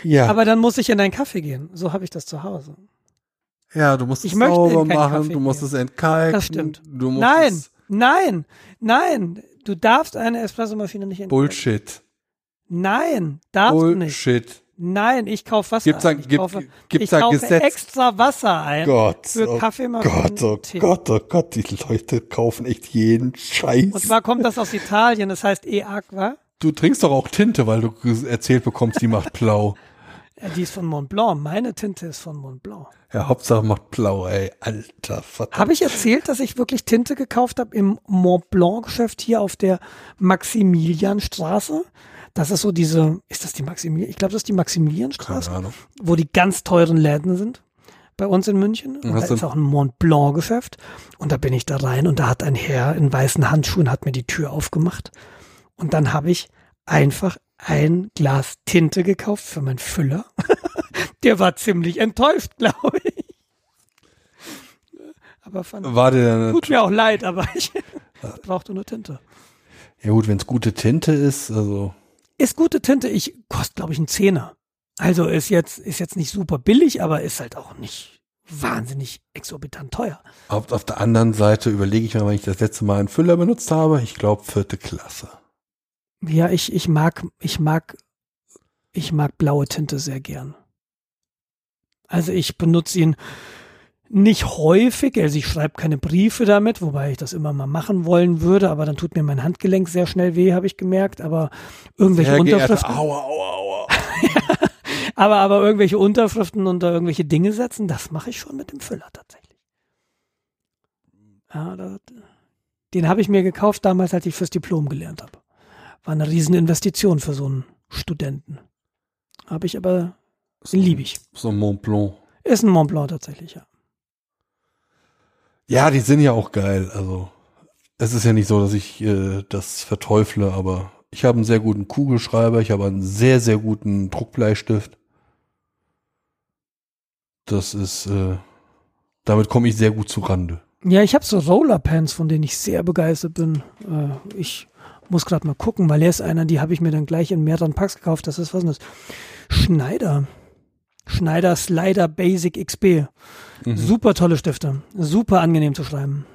Ja. Aber dann muss ich in einen Kaffee gehen. So habe ich das zu Hause. Ja, du musst Ich es sauber machen, Kaffee du musst gehen. es entkalken. Das stimmt. Du musst Nein, es nein, nein. Du darfst eine Espressomaschine nicht entdecken. Bullshit. Nein, darfst du nicht. Bullshit. Nein, ich kaufe Wasser Gibt's da, ein. Ich gibt, kaufe, gibt's ich kaufe Gesetz? extra Wasser ein Gott, für oh Kaffeemaschinen Gott, oh Tee. Gott, oh Gott, die Leute kaufen echt jeden Scheiß. Und zwar kommt das aus Italien, das heißt E-Aqua. du trinkst doch auch Tinte, weil du erzählt bekommst, die macht blau. Ja, die ist von Mont Blanc. Meine Tinte ist von Mont Blanc. Ja, Hauptsache macht blau, ey. Alter, verdammt. Habe ich erzählt, dass ich wirklich Tinte gekauft habe im Mont Blanc Geschäft hier auf der Maximilianstraße? Das ist so diese, ist das die Maximilian? Ich glaube, das ist die Maximilianstraße. Keine Ahnung. wo die ganz teuren Läden sind bei uns in München. Und da ist auch ein Mont Blanc Geschäft. Und da bin ich da rein und da hat ein Herr in weißen Handschuhen hat mir die Tür aufgemacht. Und dann habe ich einfach ein Glas Tinte gekauft für meinen Füller. Der war ziemlich enttäuscht, glaube ich. Aber fand, War der, tut mir auch leid, aber ich brauchte nur Tinte. ja gut, wenn es gute Tinte ist, also, Ist gute Tinte, ich kostet, glaube ich, einen Zehner. Also ist jetzt, ist jetzt nicht super billig, aber ist halt auch nicht wahnsinnig exorbitant teuer. auf, auf der anderen Seite überlege ich mir, wenn ich das letzte Mal einen Füller benutzt habe, ich glaube vierte Klasse. Ja, ich, ich mag, ich mag, ich mag blaue Tinte sehr gern. Also ich benutze ihn nicht häufig, also ich schreibe keine Briefe damit, wobei ich das immer mal machen wollen würde, aber dann tut mir mein Handgelenk sehr schnell weh, habe ich gemerkt, aber irgendwelche Sehr geehrte, Unterschriften, aua, aua, aua. aber, aber irgendwelche Unterschriften unter irgendwelche Dinge setzen, das mache ich schon mit dem Füller tatsächlich. Ja, da, den habe ich mir gekauft damals, als ich fürs Diplom gelernt habe. War eine Rieseninvestition für so einen Studenten. Habe ich aber, den liebe ich. So ein Mont Blanc. Ist ein Mont Blanc tatsächlich, ja. Ja, die sind ja auch geil. Also es ist ja nicht so, dass ich äh, das verteufle, aber ich habe einen sehr guten Kugelschreiber, ich habe einen sehr, sehr guten Druckbleistift. Das ist, äh, damit komme ich sehr gut zu Rande. Ja, ich habe so Rollerpants, von denen ich sehr begeistert bin. Äh, ich muss gerade mal gucken, weil er ist einer, die habe ich mir dann gleich in mehreren Packs gekauft. Das ist was ist das? Schneider. Schneider Slider Basic XB. Mhm. Super tolle Stifte. Super angenehm zu schreiben.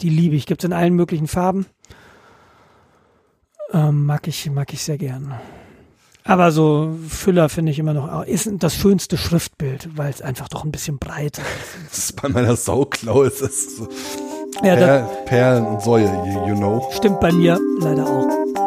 Die liebe ich. Gibt's in allen möglichen Farben. Ähm, mag ich, mag ich sehr gern. Aber so Füller finde ich immer noch, ist das schönste Schriftbild, weil es einfach doch ein bisschen breiter ist. Das ist bei meiner Sauklaue ist das so ja, Perlen und Säue, you know. Stimmt bei mir leider auch.